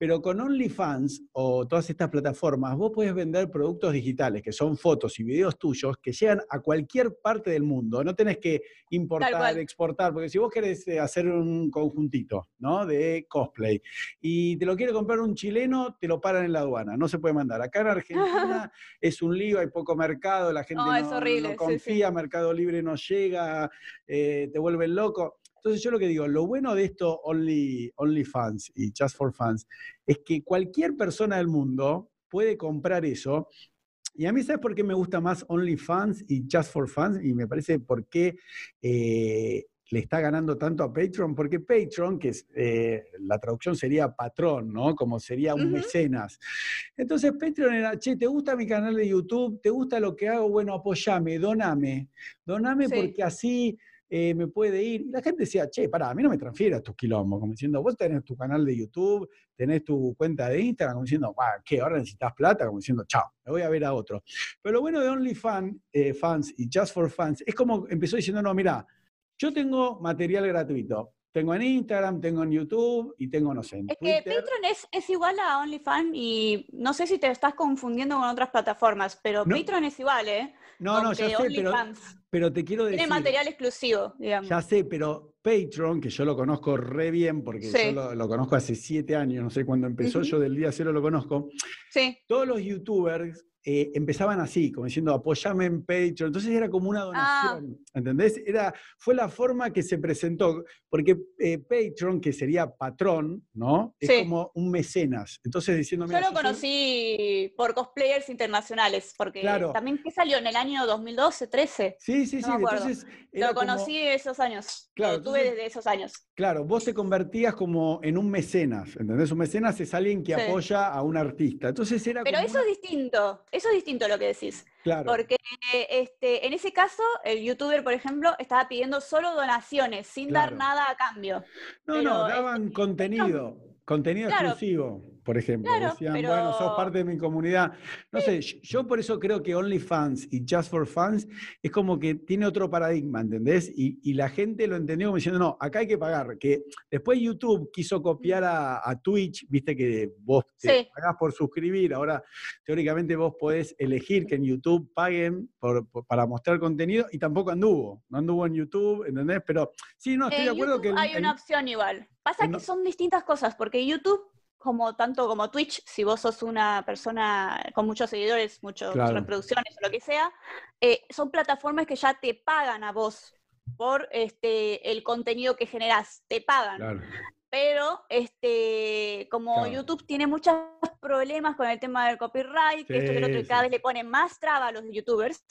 Pero con OnlyFans o todas estas plataformas, vos puedes vender productos digitales, que son fotos y videos tuyos, que llegan a cualquier parte del mundo. No tenés que importar, exportar, porque si vos querés eh, hacer un conjuntito, ¿no? De cosplay, y te lo quiere comprar un chileno, te lo paran en la aduana, no se puede mandar. Acá en Argentina [LAUGHS] es un lío, hay poco mercado, la gente no, confía, Mercado Libre no llega, eh, te vuelven loco. Entonces yo lo que digo, lo bueno de esto Only, Fans y Just for Fans es que cualquier persona del mundo puede comprar eso. Y a mí, ¿sabes por qué me gusta más OnlyFans y Just for Fans? Y me parece por qué eh, le está ganando tanto a Patreon, porque Patreon, que es, eh, la traducción sería patrón, ¿no? Como sería un mecenas. Entonces Patreon era, che, ¿te gusta mi canal de YouTube? ¿Te gusta lo que hago? Bueno, apoyame, doname. Doname porque así eh, me puede ir. Y la gente decía, che, pará, a mí no me transfieras tus quilombos, como diciendo, vos tenés tu canal de YouTube, tenés tu cuenta de Instagram, como diciendo, ¿qué? Ahora necesitas plata, como diciendo, chao, me voy a ver a otro. Pero lo bueno de OnlyFans eh, fans y Just for Fans es como empezó diciendo, no, mira, yo tengo material gratuito. Tengo en Instagram, tengo en YouTube y tengo, no sé, en Es que Patreon es, igual a OnlyFans y no sé si te estás confundiendo con otras plataformas, pero Patreon es igual, ¿eh? No, no, ya sé, pero, pero, te quiero decir... Tiene material exclusivo, digamos. Ya sé, pero Patreon, que yo lo conozco re bien, porque yo lo, conozco hace siete años, no sé cuándo empezó, yo del día cero lo conozco. Sí. Todos los youtubers eh, empezaban así, como diciendo, apoyame en Patreon. Entonces era como una ah. donación, ¿entendés? Era, fue la forma que se presentó, porque eh, Patreon, que sería patrón, ¿no? Es como un mecenas. Entonces diciendo... Yo lo conocí por cosplayers internacionales, porque también que salió en el año 2012, 13. Sí, sí, sí. Entonces, lo conocí esos años. Claro, lo tuve desde esos años. Claro, vos te convertías como en un mecenas, ¿entendés? Un mecenas es alguien que apoya a un artista. Entonces era Pero eso es distinto. Eso es distinto lo que decís. Claro. Porque este, en ese caso, el youtuber, por ejemplo, estaba pidiendo solo donaciones, sin dar nada a cambio. No, no, daban este, contenido, contenido exclusivo por ejemplo. Decían, bueno, sos parte de mi comunidad. No sé, yo por eso creo que OnlyFans y Just for Fans es como que tiene otro paradigma, ¿entendés? Y, la gente lo entendió como diciendo, no, acá hay que pagar. Que después YouTube quiso copiar a, Twitch, viste que vos te pagás por suscribir, ahora teóricamente vos podés elegir que en YouTube paguen para mostrar contenido y tampoco anduvo, no anduvo en YouTube, ¿entendés? Pero sí, no, estoy de acuerdo que... hay una opción igual. Pasa que son distintas cosas, porque YouTube como tanto como Twitch, si vos sos una persona con muchos seguidores, muchas reproducciones o lo que sea, eh, son plataformas que ya te pagan a vos por este el contenido que generás, te pagan. Pero este, como YouTube tiene muchos problemas con el tema del copyright, que esto que lo otro, cada vez le ponen más traba a los youtubers,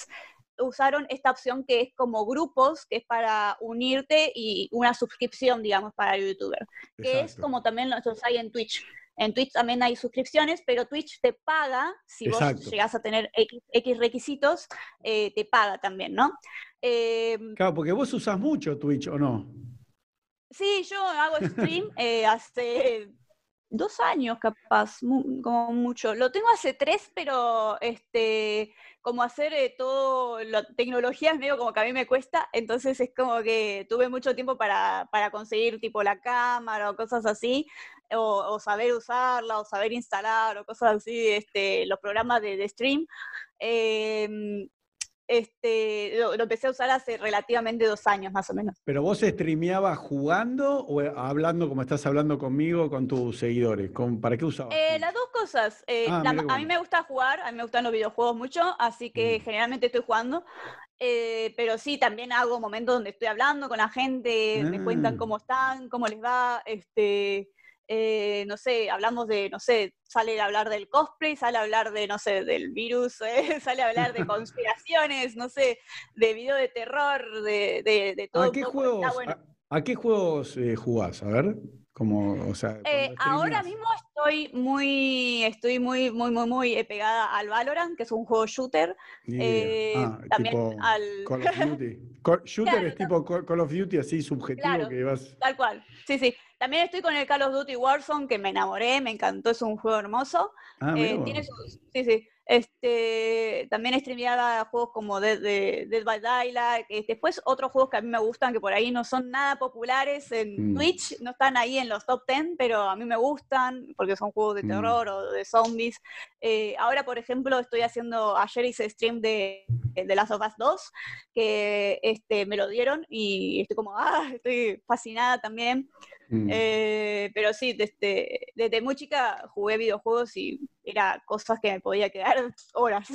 usaron esta opción que es como grupos, que es para unirte y una suscripción, digamos, para el youtuber, que es como también los hay en Twitch. En Twitch también hay suscripciones, pero Twitch te paga, si vos llegás a tener X, requisitos, eh, te paga también, ¿no? Em, claro, porque vos usás mucho Twitch, ¿o no? Sí, yo hago stream [LAUGHS] eh, hace dos años capaz, como mucho. Lo tengo hace tres, pero este, como hacer eh, todo, la tecnología es medio como que a mí me cuesta, entonces es como que tuve mucho tiempo para, para conseguir tipo la cámara o cosas así, o, saber usarla, o saber instalar, o cosas así, este, los programas de, de stream. Eh, este, lo, empecé a usar hace relativamente dos años más o menos. ¿Pero vos streameabas jugando o hablando como estás hablando conmigo con tus seguidores? ¿Para qué usabas? Eh, las dos cosas. Eh, ah, a mí me gusta jugar, a mí me gustan los videojuegos mucho, así que mm. generalmente estoy jugando. Eh, pero sí, también hago momentos donde estoy hablando con la gente, me cuentan ah. cómo están, cómo les va, este, eh, no sé, hablamos de, no sé, sale a hablar del cosplay, sale a hablar de, no sé, del virus, [LAUGHS] eh, sale a hablar de [LAUGHS] conspiraciones, no sé, de video de terror, de, de, todo. ¿A qué juegos, a, qué juegos eh, jugás? A ver, como, o sea. ahora mismo estoy muy, estoy muy, muy, muy, muy pegada al Valorant, que es un juego shooter. Ah, también al. Call of Duty. [LAUGHS] shooter es tipo Call of Duty así subjetivo que vas. Tal cual. Sí, sí. También estoy con el Call of Duty Warzone, que me enamoré, me encantó, es un juego hermoso. Ah, eh, tiene sus, sí, sí. Este, también streameaba juegos como Dead, Dead by Daylight. Después otros juegos que a mí me gustan, que por ahí no son nada populares en mm. Twitch, no están ahí en los top 10, pero a mí me gustan porque son juegos de mm. terror o de zombies. Eh, ahora, por ejemplo, estoy haciendo, ayer hice stream de, de Last of Us 2, que este, me lo dieron y estoy como, ah, estoy fascinada también. Mm. Eh, pero sí, desde, desde muy chica jugué videojuegos y era cosas que me podía quedar [LAUGHS] horas.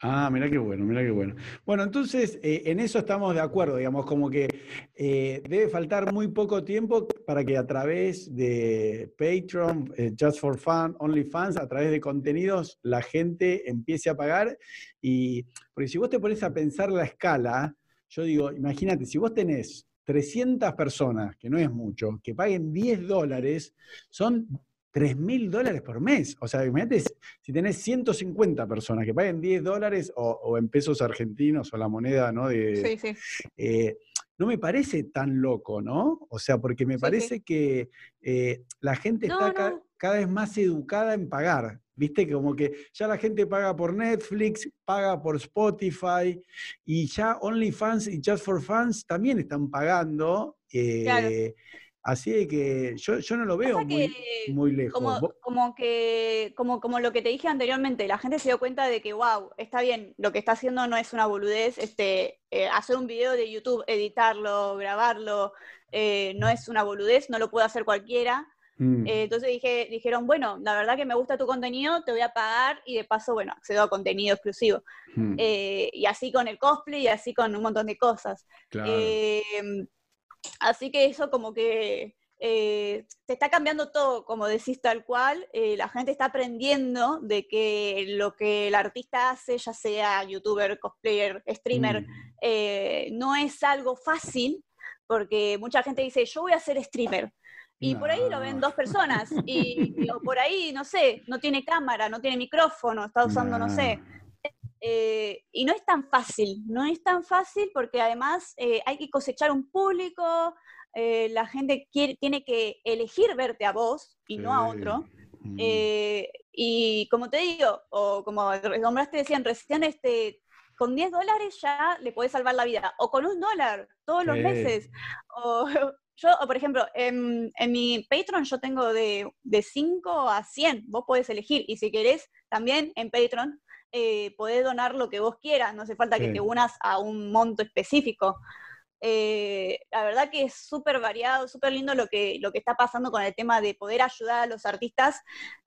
Ah, mira qué bueno, mira qué bueno. Bueno, entonces eh, en eso estamos de acuerdo, digamos, como que eh, debe faltar muy poco tiempo para que a través de Patreon, Just for Fun, OnlyFans, a través de contenidos, la gente empiece a pagar. Y, porque si vos te pones a pensar la escala, yo digo, imagínate, si vos tenés 300 personas, que no es mucho, que paguen 10 dólares, son 3 mil dólares por mes. O sea, imagínate si tenés 150 personas que paguen 10 dólares o, en pesos argentinos o la moneda, ¿no? De, sí, sí. Eh, no me parece tan loco, ¿no? O sea, porque me parece que eh, la gente está cada vez más educada en pagar. Viste, como que ya la gente paga por Netflix, paga por Spotify y ya OnlyFans y Just for Fans también están pagando. Eh, así que yo, no lo veo muy, lejos. Como, que, como, como lo que te dije anteriormente, la gente se dio cuenta de que, wow, está bien, lo que está haciendo no es una boludez, este, eh, hacer un video de YouTube, editarlo, grabarlo, eh, no es una boludez, no lo puede hacer cualquiera. Mm. Eh, entonces dije, dijeron, bueno, la verdad que me gusta tu contenido, te voy a pagar y de paso, bueno, accedo a contenido exclusivo. Mm. Eh, y así con el cosplay y así con un montón de cosas. Em, así que eso como que eh, se está cambiando todo, como decís tal cual, la gente está aprendiendo de que lo que el artista hace, ya sea youtuber, cosplayer, streamer, mm. no es algo fácil, porque mucha gente dice, yo voy a ser streamer, y por ahí lo ven dos personas. Y, [LAUGHS] o por ahí, no sé, no tiene cámara, no tiene micrófono, está usando, no, sé. Eh, y no es tan fácil, no es tan fácil porque además eh, hay que cosechar un público, eh, la gente quiere, tiene que elegir verte a vos y no a otro. Mm. y como te digo, o como nombraste decían recién, este, con 10 dólares ya le puedes salvar la vida, o con un dólar todos los meses, o, yo, por ejemplo, en, mi Patreon yo tengo de, de 5 a 100, vos podés elegir. Y si querés, también en Patreon eh, podés donar lo que vos quieras, no hace falta que te unas a un monto específico. Eh, la verdad que es súper variado, súper lindo lo que, lo que está pasando con el tema de poder ayudar a los artistas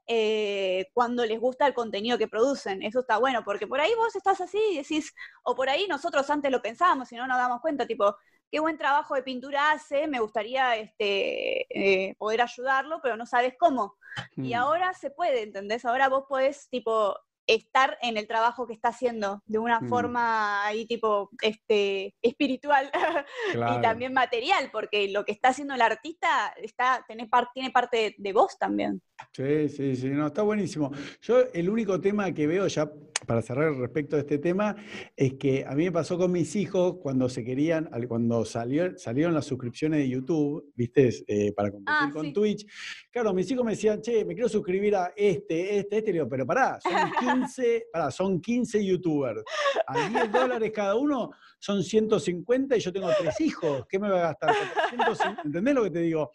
eh, cuando les gusta el contenido que producen. Eso está bueno, porque por ahí vos estás así y decís, o por ahí nosotros antes lo pensábamos y no nos damos cuenta, tipo, qué buen trabajo de pintura hace, me gustaría este, eh, poder ayudarlo, pero no sabes cómo. Y hmm. ahora se puede, ¿entendés? Ahora vos podés, tipo, estar en el trabajo que está haciendo de una Mm. forma ahí tipo este, espiritual [LAUGHS] y también material, porque lo que está haciendo el artista está, tiene, par- tiene parte de vos también. Sí, sí, sí, no, está buenísimo. Yo el único tema que veo, ya para cerrar respecto a este tema, es que a mí me pasó con mis hijos cuando se querían, cuando salió, salieron las suscripciones de YouTube, ¿viste? Eh, para competir Ah, con sí. Twitch. Claro, mis hijos me decían, che, me quiero suscribir a este, este, este. Y digo, pero pará, son [LAUGHS] 15, pará, son 15 YouTubers. A 10 dólares cada uno son 150 y yo tengo tres hijos. ¿Qué me va a gastar? 450? ¿Entendés lo que te digo?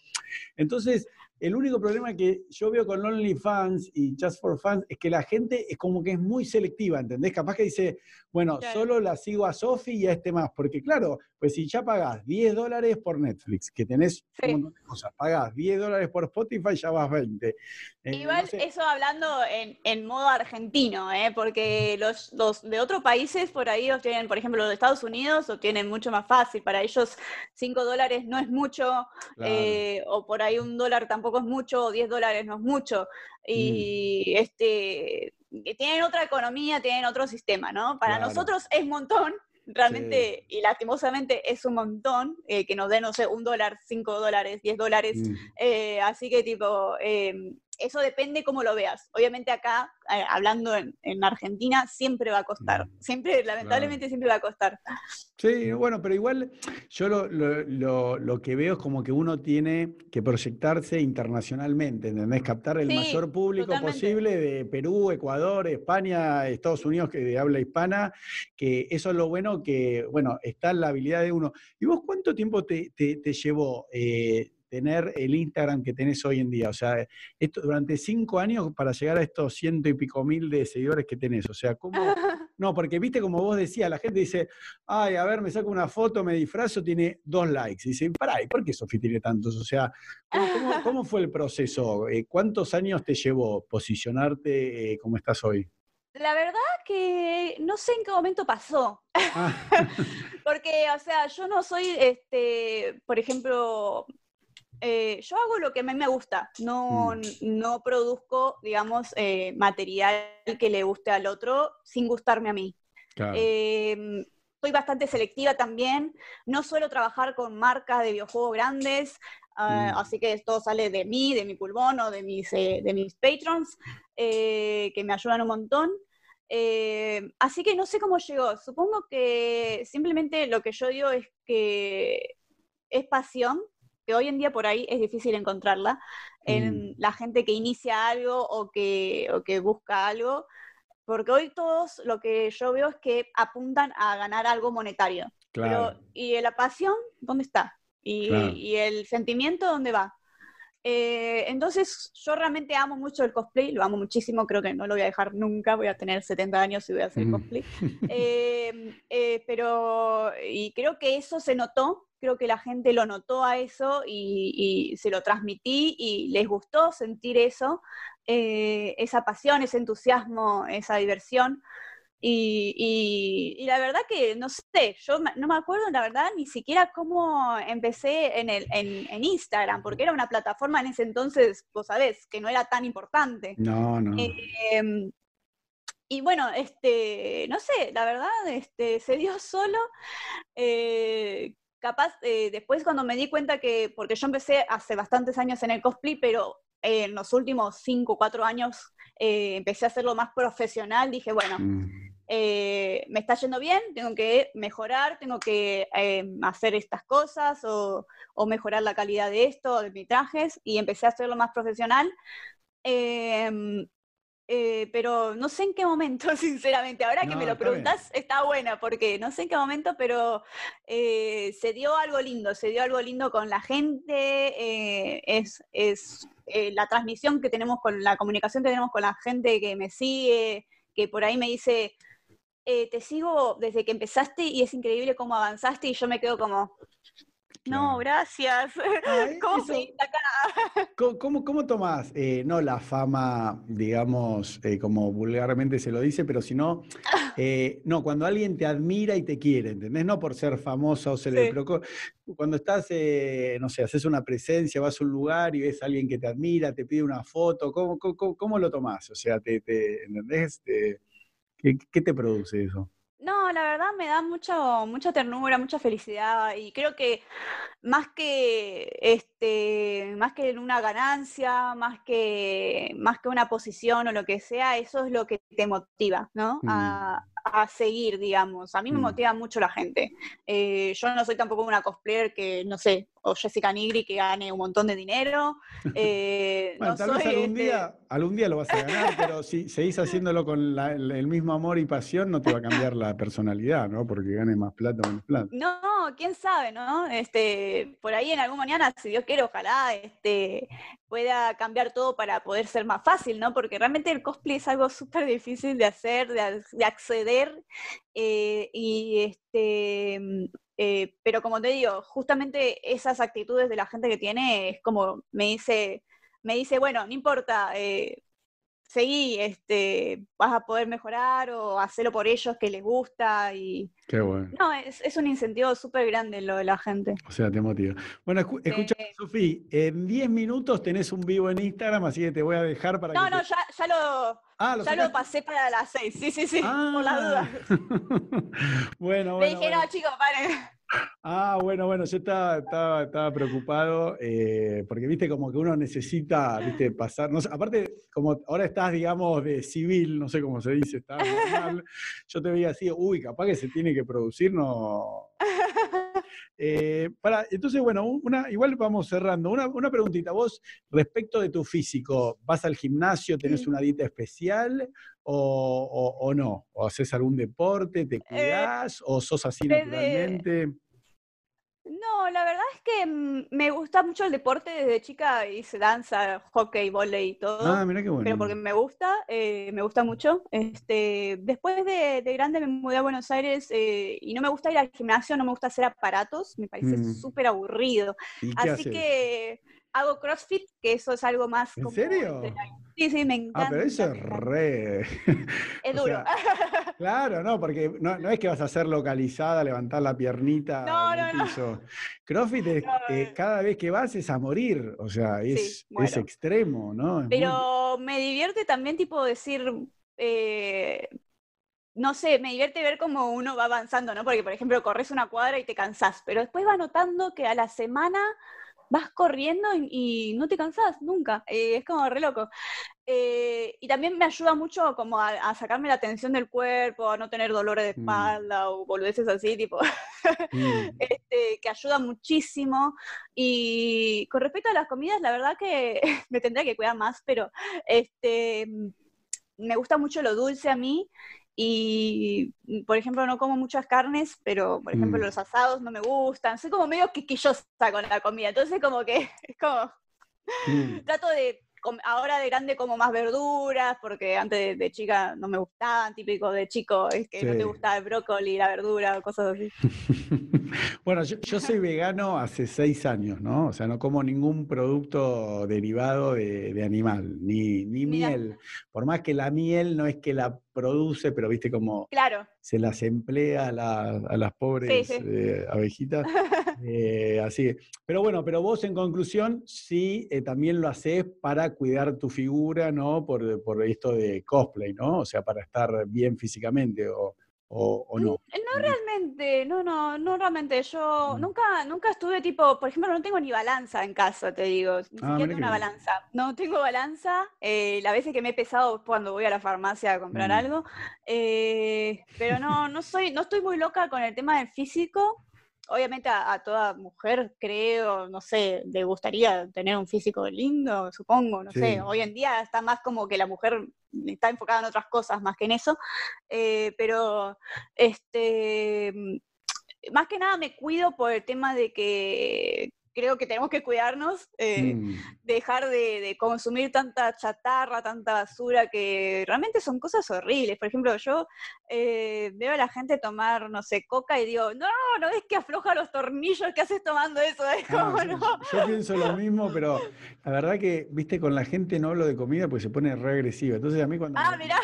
Entonces, el único problema que yo veo con OnlyFans y Just for Fans es que la gente es como que es muy selectiva, ¿entendés? Capaz que dice, bueno, Claro. solo la sigo a Sofi y a este más, porque claro, pues si ya pagás 10 dólares por Netflix, que tenés Sí. un montón de cosas, pagás 10 dólares por Spotify, ya vas 20. Eh, Igual no sé, eso hablando en, en modo argentino, ¿eh? porque los, los de otros países por ahí los tienen, por ejemplo, los de Estados Unidos lo tienen mucho más fácil. Para ellos 5 dólares no es mucho, claro. eh, o por ahí un dólar tampoco es mucho, o 10 dólares no es mucho. Y este que tienen otra economía, tienen otro sistema, ¿no? Para Claro. nosotros es un montón, realmente, y lastimosamente es un montón, eh, que nos den, no sé, un dólar, cinco dólares, diez dólares. Mm, Eh, así que tipo, eh, eso depende cómo lo veas. Obviamente acá, eh, hablando en, en Argentina, siempre va a costar. Mm, Siempre, lamentablemente, siempre va a costar. Sí, bueno, pero igual yo lo, lo- lo- lo que veo es como que uno tiene que proyectarse internacionalmente, ¿entendés? Captar el Sí, mayor público totalmente. posible de Perú, Ecuador, España, Estados Unidos, que de habla hispana, que eso es lo bueno que, bueno, está la habilidad de uno. ¿Y vos cuánto tiempo te, te- te llevó eh, tener el Instagram que tenés hoy en día? O sea, esto, durante cinco años para llegar a estos ciento y pico mil de seguidores que tenés. O sea, ¿cómo, [LAUGHS] no, porque viste como vos decías, la gente dice, ay, a ver, me saco una foto, me disfrazo, tiene dos likes. Y dicen, pará, ¿y por qué Sofi tiene tantos? O sea, ¿cómo, cómo- [LAUGHS] cómo fue el proceso? Eh, ¿Cuántos años te llevó posicionarte eh, como estás hoy? La verdad que no sé en qué momento pasó. Ah, [LAUGHS] Porque, o sea, yo no soy, este, por ejemplo, eh, yo hago lo que a mí me gusta, no, Mm. no produzco, digamos, eh, material que le guste al otro sin gustarme a mí. claro. Eh, soy bastante selectiva también, no suelo trabajar con marcas de videojuegos grandes, ah, Mm. así que esto sale de mí, de mi pulmón o de mis, eh, de mis patrons, que me ayudan un montón. Eh, así que no sé cómo llegó. Supongo que simplemente lo que yo digo es que es pasión, que hoy en día por ahí es difícil encontrarla, en Mm. la gente que inicia algo o que, o que busca algo, porque hoy todos lo que yo veo es que apuntan a ganar algo monetario. claro. Pero, ¿y la pasión dónde está? ¿Y, Claro. y el sentimiento dónde va? Eh, entonces, yo realmente amo mucho el cosplay, lo amo muchísimo, creo que no lo voy a dejar nunca, voy a tener 70 años y voy a hacer Mm. cosplay. [LAUGHS] Eh, eh, pero, y creo que eso se notó, creo que la gente lo notó a eso y, y se lo transmití y les gustó sentir eso, eh, esa pasión, ese entusiasmo, esa diversión. Y, y- y la verdad que no sé, yo no me acuerdo la verdad ni siquiera cómo empecé en, el, en, en Instagram, porque era una plataforma en ese entonces, vos sabés, que no era tan importante. No, no. Em, y bueno, este, no sé, la verdad, este, se dio solo. eh, capaz, eh, después cuando me di cuenta que, porque yo empecé hace bastantes años en el cosplay, pero eh, en los últimos 5 o 4 años eh, empecé a hacerlo más profesional, dije, bueno, Mm, eh, me está yendo bien, tengo que mejorar, tengo que hacer estas cosas o, o mejorar la calidad de esto, de mis trajes, y empecé a hacerlo más profesional. Eh, pero no sé en qué momento, [LAUGHS] sinceramente. Ahora que me lo está preguntas, está buena, porque no sé en qué momento, pero eh, se dio algo lindo, se dio algo lindo con la gente, eh, es, es la transmisión que tenemos con la comunicación que tenemos con la gente que me sigue, que por ahí me dice, te sigo desde que empezaste y es increíble cómo avanzaste y yo me quedo como, no, gracias. [LAUGHS] ¿Cómo eso- acá? [LAUGHS] ¿Cómo, cómo, cómo tomás, eh, no la fama, digamos, eh, como vulgarmente se lo dice, pero sino [LAUGHS] Eh, no, cuando alguien te admira y te quiere, ¿entendés? No por ser famosa o célebre, Sí. pero co- cuando estás, eh, no sé, haces una presencia, vas a un lugar y ves a alguien que te admira, te pide una foto, ¿cómo, cómo, cómo lo tomás? O sea, te, te- ¿entendés? Te- ¿qué, qué te produce eso? No, la verdad me da mucho, mucha ternura, mucha felicidad y creo que más que este, más que una ganancia, más que más que una posición o lo que sea, eso es lo que te motiva, ¿no? A, a seguir, digamos. A mí me Mm. motiva mucho la gente. Eh, yo no soy tampoco una cosplayer que, no sé, o Jessica Nigri que gane un montón de dinero. [LAUGHS] Eh, Bueno, no tal vez algún este, día, algún día lo vas a ganar, pero si seguís [LAUGHS] haciéndolo con la- el el mismo amor y pasión, no te va a cambiar la personalidad, ¿no? Porque gane más plata o menos plata. No, quién sabe, ¿no? Este, por ahí en algún mañana, si Dios quiere, ojalá este, pueda cambiar todo para poder ser más fácil, ¿no? Porque realmente el cosplay es algo súper difícil de hacer, de, ac- de acceder, eh, y este, eh, pero como te digo, justamente esas actitudes de la gente que tiene es como me dice, me dice, bueno, no importa, eh, seguí, este, vas a poder mejorar o hacerlo por ellos que les gusta y Qué bueno. no, es, es un incentivo súper grande lo de la gente. O sea, te motiva. Bueno, escu- escucha. Sofía, en 10 minutos tenés un vivo en Instagram, así que te voy a dejar para No, que. no, te- ya, ya lo, Ah, ¿lo ya lo pasé para las seis. Sí, sí, sí, por las dudas. Ah. [LAUGHS] bueno, bueno. dije, bueno. no, chicos, paren. Ah, bueno, bueno, yo estaba, estaba, estaba preocupado eh, porque viste como que uno necesita, viste, pasar, no sé, aparte, como ahora estás, digamos, de civil, no sé cómo se dice, estás normal, [LAUGHS] yo te veía así, uy, capaz que se tiene que producir, no. [LAUGHS] Eh, para, entonces, bueno, una, igual vamos cerrando. Una, una preguntita, vos, respecto de tu físico, ¿vas al gimnasio, tenés una dieta especial o, o- o no? ¿O haces algún deporte, te cuidás o sos así Eh, desde- naturalmente? No, la verdad es que mm, me gusta mucho el deporte desde chica, hice danza, hockey, volei y todo. Ah, mira qué bueno. pero porque me gusta, eh, me gusta mucho. Este, después de, de grande me mudé a Buenos Aires eh, y no me gusta ir al gimnasio, no me gusta hacer aparatos, me parece Mm. súper aburrido. ¿Y qué Así haces? que hago CrossFit, que eso es algo más ¿En como serio? Sí, sí, me encanta. Ah, pero eso es re. [LAUGHS] Es o duro. sea, [LAUGHS] Claro, no, porque no, no es que vas a hacer localizada, levantar la piernita No, en el no, piso. CrossFit es, eh, cada vez que vas es a morir, o sea, Sí, es, es extremo, ¿no? Es muy- Pero me divierte también, tipo, decir, eh, no sé, me divierte ver cómo uno va avanzando, ¿no? Porque, por ejemplo, corres una cuadra y te cansás, pero después vas notando que a la semana vas corriendo y, y no te cansás nunca. Eh, es como re loco. Eh, y también me ayuda mucho como a, a sacarme la tensión del cuerpo, a no tener dolores de Mm. espalda o boludeces así, tipo, [LAUGHS] Mm. este, que ayuda muchísimo. Y con respecto a las comidas, la verdad que [LAUGHS] me tendría que cuidar más, pero este, me gusta mucho lo dulce a mí. Y, mm, por ejemplo, no como muchas carnes, pero, por ejemplo, Mm. los asados no me gustan. Soy como medio quisquillosa con la comida. Entonces, como que [LAUGHS] es como Mm. trato de, ahora de grande como más verduras, porque antes de, de chica no me gustaban, típico de chico, es que no te gustaba el brócoli, la verdura, cosas así. [LAUGHS] Bueno, yo, yo soy vegano hace seis años, ¿no? O sea, no como ningún producto derivado de, de animal, ni, ni miel. Por más que la miel no es que la produce, pero viste como Claro, se las emplea a, la- a las pobres sí. eh, abejitas. [LAUGHS] Eh, así. Pero bueno, pero vos en conclusión sí eh, también lo haces para cuidar tu figura, ¿no? Por, por esto de cosplay, ¿no? O sea, para estar bien físicamente o, o- o no. No realmente, no, no, no realmente. Yo Mm. nunca, nunca estuve tipo, por ejemplo, no tengo ni balanza en casa, te digo. Ni Ah, siquiera tengo una bien. balanza. No tengo balanza. Eh, veces que me he pesado es cuando voy a la farmacia a comprar Mm. algo. Eh, pero no, no soy, no estoy muy loca con el tema del físico. Obviamente a, a toda mujer, creo, no sé, le gustaría tener un físico lindo, supongo, no Sí. sé. Hoy en día está más como que la mujer está enfocada en otras cosas más que en eso. Eh, pero este, más que nada me cuido por el tema de que creo que tenemos que cuidarnos, eh, Mm. dejar de, de consumir tanta chatarra, tanta basura, que realmente son cosas horribles. Por ejemplo, yo eh, veo a la gente tomar, no sé, coca y digo, no, no es que afloja los tornillos, ¿qué haces tomando eso? [LAUGHS] Es Ah, como, yo, no. yo pienso lo mismo, [LAUGHS] pero la verdad que, viste, con la gente no hablo de comida porque se pone re agresiva. Entonces a mí cuando Ah, me, mirá.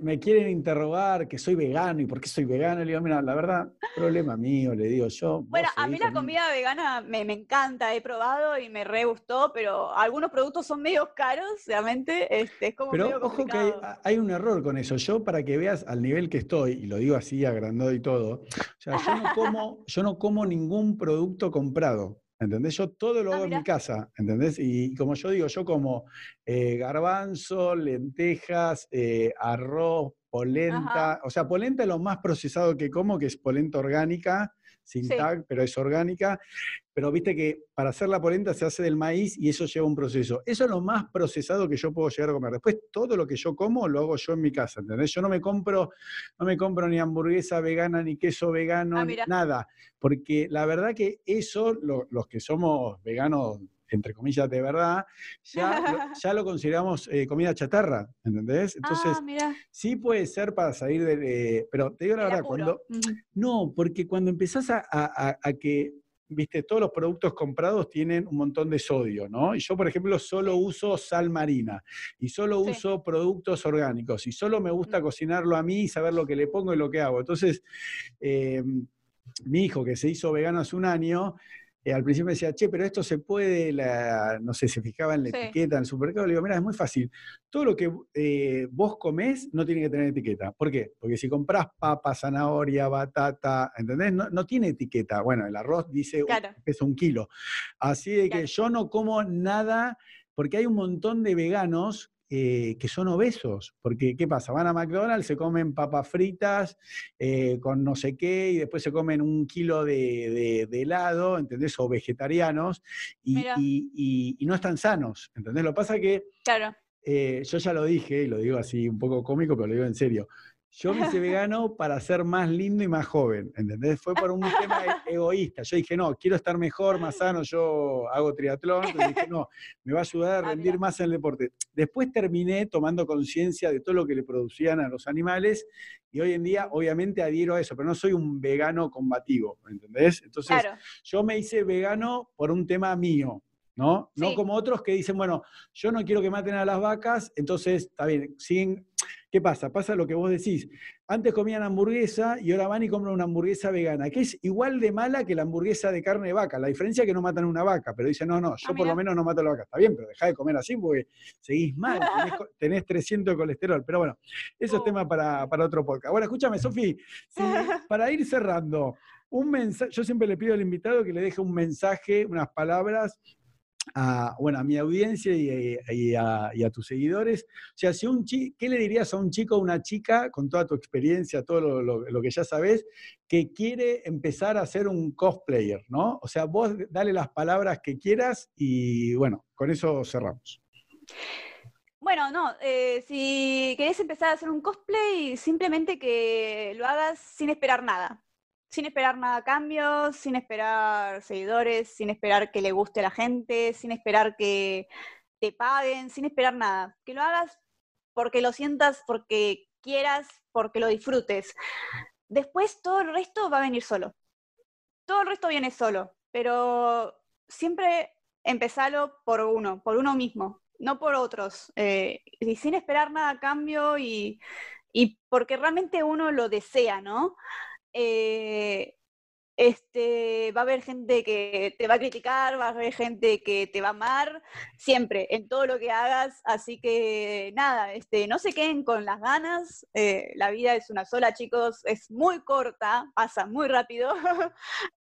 me, quieren interrogar que soy vegano y por qué soy vegano. Le digo, mira, la verdad, problema mío, le digo yo. Bueno, a mí la comida vegana me, encanta, he probado y me re gustó, pero algunos productos son medio caros, realmente. Este, es como pero ojo que hay, un error con eso. Yo, para que veas al nivel que estoy, y lo digo así, agrandado y todo, o sea, yo no [LAUGHS] como, yo no como ningún producto comprado. ¿Entendés? Yo todo lo ah, hago en mi casa, ¿entendés? Y, como yo digo, yo como eh, garbanzo, lentejas, eh, arroz, polenta. O sea, polenta es lo más procesado que como, que es polenta orgánica, sin tag, pero es orgánica. Pero viste que para hacer la polenta se hace del maíz y eso lleva un proceso. Eso es lo más procesado que yo puedo llegar a comer. Después todo lo que yo como lo hago yo en mi casa, ¿entendés? Yo no me compro, no me compro ni hamburguesa vegana, ni queso vegano, ah, nada. Porque la verdad que eso, los que somos veganos entre comillas, de verdad, ya, [LAUGHS] ya lo consideramos eh, comida chatarra, ¿entendés? Entonces, ah, sí puede ser para salir de... pero te digo la verdad, cuando... No, porque cuando empezás a, a, que viste, todos los productos comprados tienen un montón de sodio, ¿no? Y yo, por ejemplo, solo uso sal marina y solo uso productos orgánicos y solo me gusta mm. cocinarlo a mí y saber lo que le pongo y lo que hago. Entonces, eh, mi hijo, que se hizo vegano hace un año, eh, al principio me decía, che, pero esto se puede, no sé, se fijaba en la etiqueta en el supermercado. Le digo, mira, es muy fácil. Todo lo que eh, vos comés no tiene que tener etiqueta. ¿Por qué? Porque si comprás papa, zanahoria, batata, ¿entendés? No, tiene etiqueta. Bueno, el arroz dice pesa un kilo. Así de que yo no como nada, porque hay un montón de veganos eh, que son obesos, porque ¿qué pasa? Van a McDonald's, se comen papas fritas eh, con no sé qué y después se comen un kilo de, helado, ¿entendés? O vegetarianos y, no están sanos, ¿entendés? Lo que pasa que claro. Eh, yo ya lo dije, y lo digo así un poco cómico, pero lo digo en serio. Yo me hice [LAUGHS] vegano para ser más lindo y más joven, ¿entendés? Fue por un tema e-, [LAUGHS] egoísta. Yo dije, no, quiero estar mejor, más sano, yo hago triatlón, entonces dije, no, me va a ayudar a ah, rendir más en el deporte. Después terminé tomando conciencia de todo lo que le producían a los animales y hoy en día obviamente adhiero a eso, pero no soy un vegano combativo, ¿entendés? Entonces yo me hice vegano por un tema mío, ¿no? No como otros que dicen, bueno, yo no quiero que maten a las vacas, entonces, está bien, siguen... ¿Qué pasa? Pasa lo que vos decís. Antes comían hamburguesa y ahora van y compran una hamburguesa vegana, que es igual de mala que la hamburguesa de carne de vaca. La diferencia es que no matan una vaca, pero dicen, no, no, yo ah, por lo menos no mato a la vaca. Está bien, pero dejá de comer así porque seguís mal, [LAUGHS] tenés, 300 de colesterol. Pero bueno, eso es oh. tema para, otro podcast. Bueno, escúchame, Sofi, [LAUGHS] para ir cerrando, un mensaje, yo siempre le pido al invitado que le deje un mensaje, unas palabras a, bueno, a mi audiencia y, a, tus seguidores. O sea, si un ¿qué le dirías a un chico o una chica, con toda tu experiencia, todo lo, que ya sabes, que quiere empezar a ser un cosplayer, ¿no? O sea, vos dale las palabras que quieras y bueno, con eso cerramos. Bueno, no, eh, si querés empezar a hacer un cosplay, simplemente que lo hagas sin esperar nada sin esperar nada a cambio, sin esperar seguidores, sin esperar que le guste a la gente, sin esperar que te paguen, sin esperar nada. Que lo hagas porque lo sientas, porque quieras, porque lo disfrutes. Después todo el resto va a venir solo. Todo el resto viene solo, pero siempre empezalo por uno, por uno mismo, no por otros. Eh, y sin esperar nada a cambio y, y porque realmente uno lo desea, ¿no? Eh, este, va a haber gente que te va a criticar, va a haber gente que te va a amar, siempre, en todo lo que hagas. Así que nada, este, no se queden con las ganas. Eh, la vida es una sola, chicos, es muy corta, pasa muy rápido. [LAUGHS]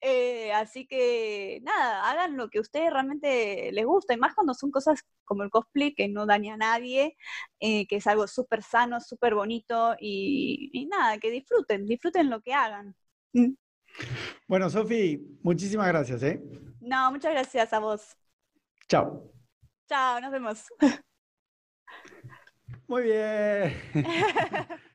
Eh, así que nada, hagan lo que a ustedes realmente les gusta, y más cuando son cosas como el cosplay, que no daña a nadie, eh, que es algo súper sano, súper bonito, y, nada, que disfruten, disfruten lo que hagan. Mm. Bueno, Sofi, muchísimas gracias, ¿eh? No, muchas gracias a vos. Chao. Chao, nos vemos. Muy bien. [LAUGHS]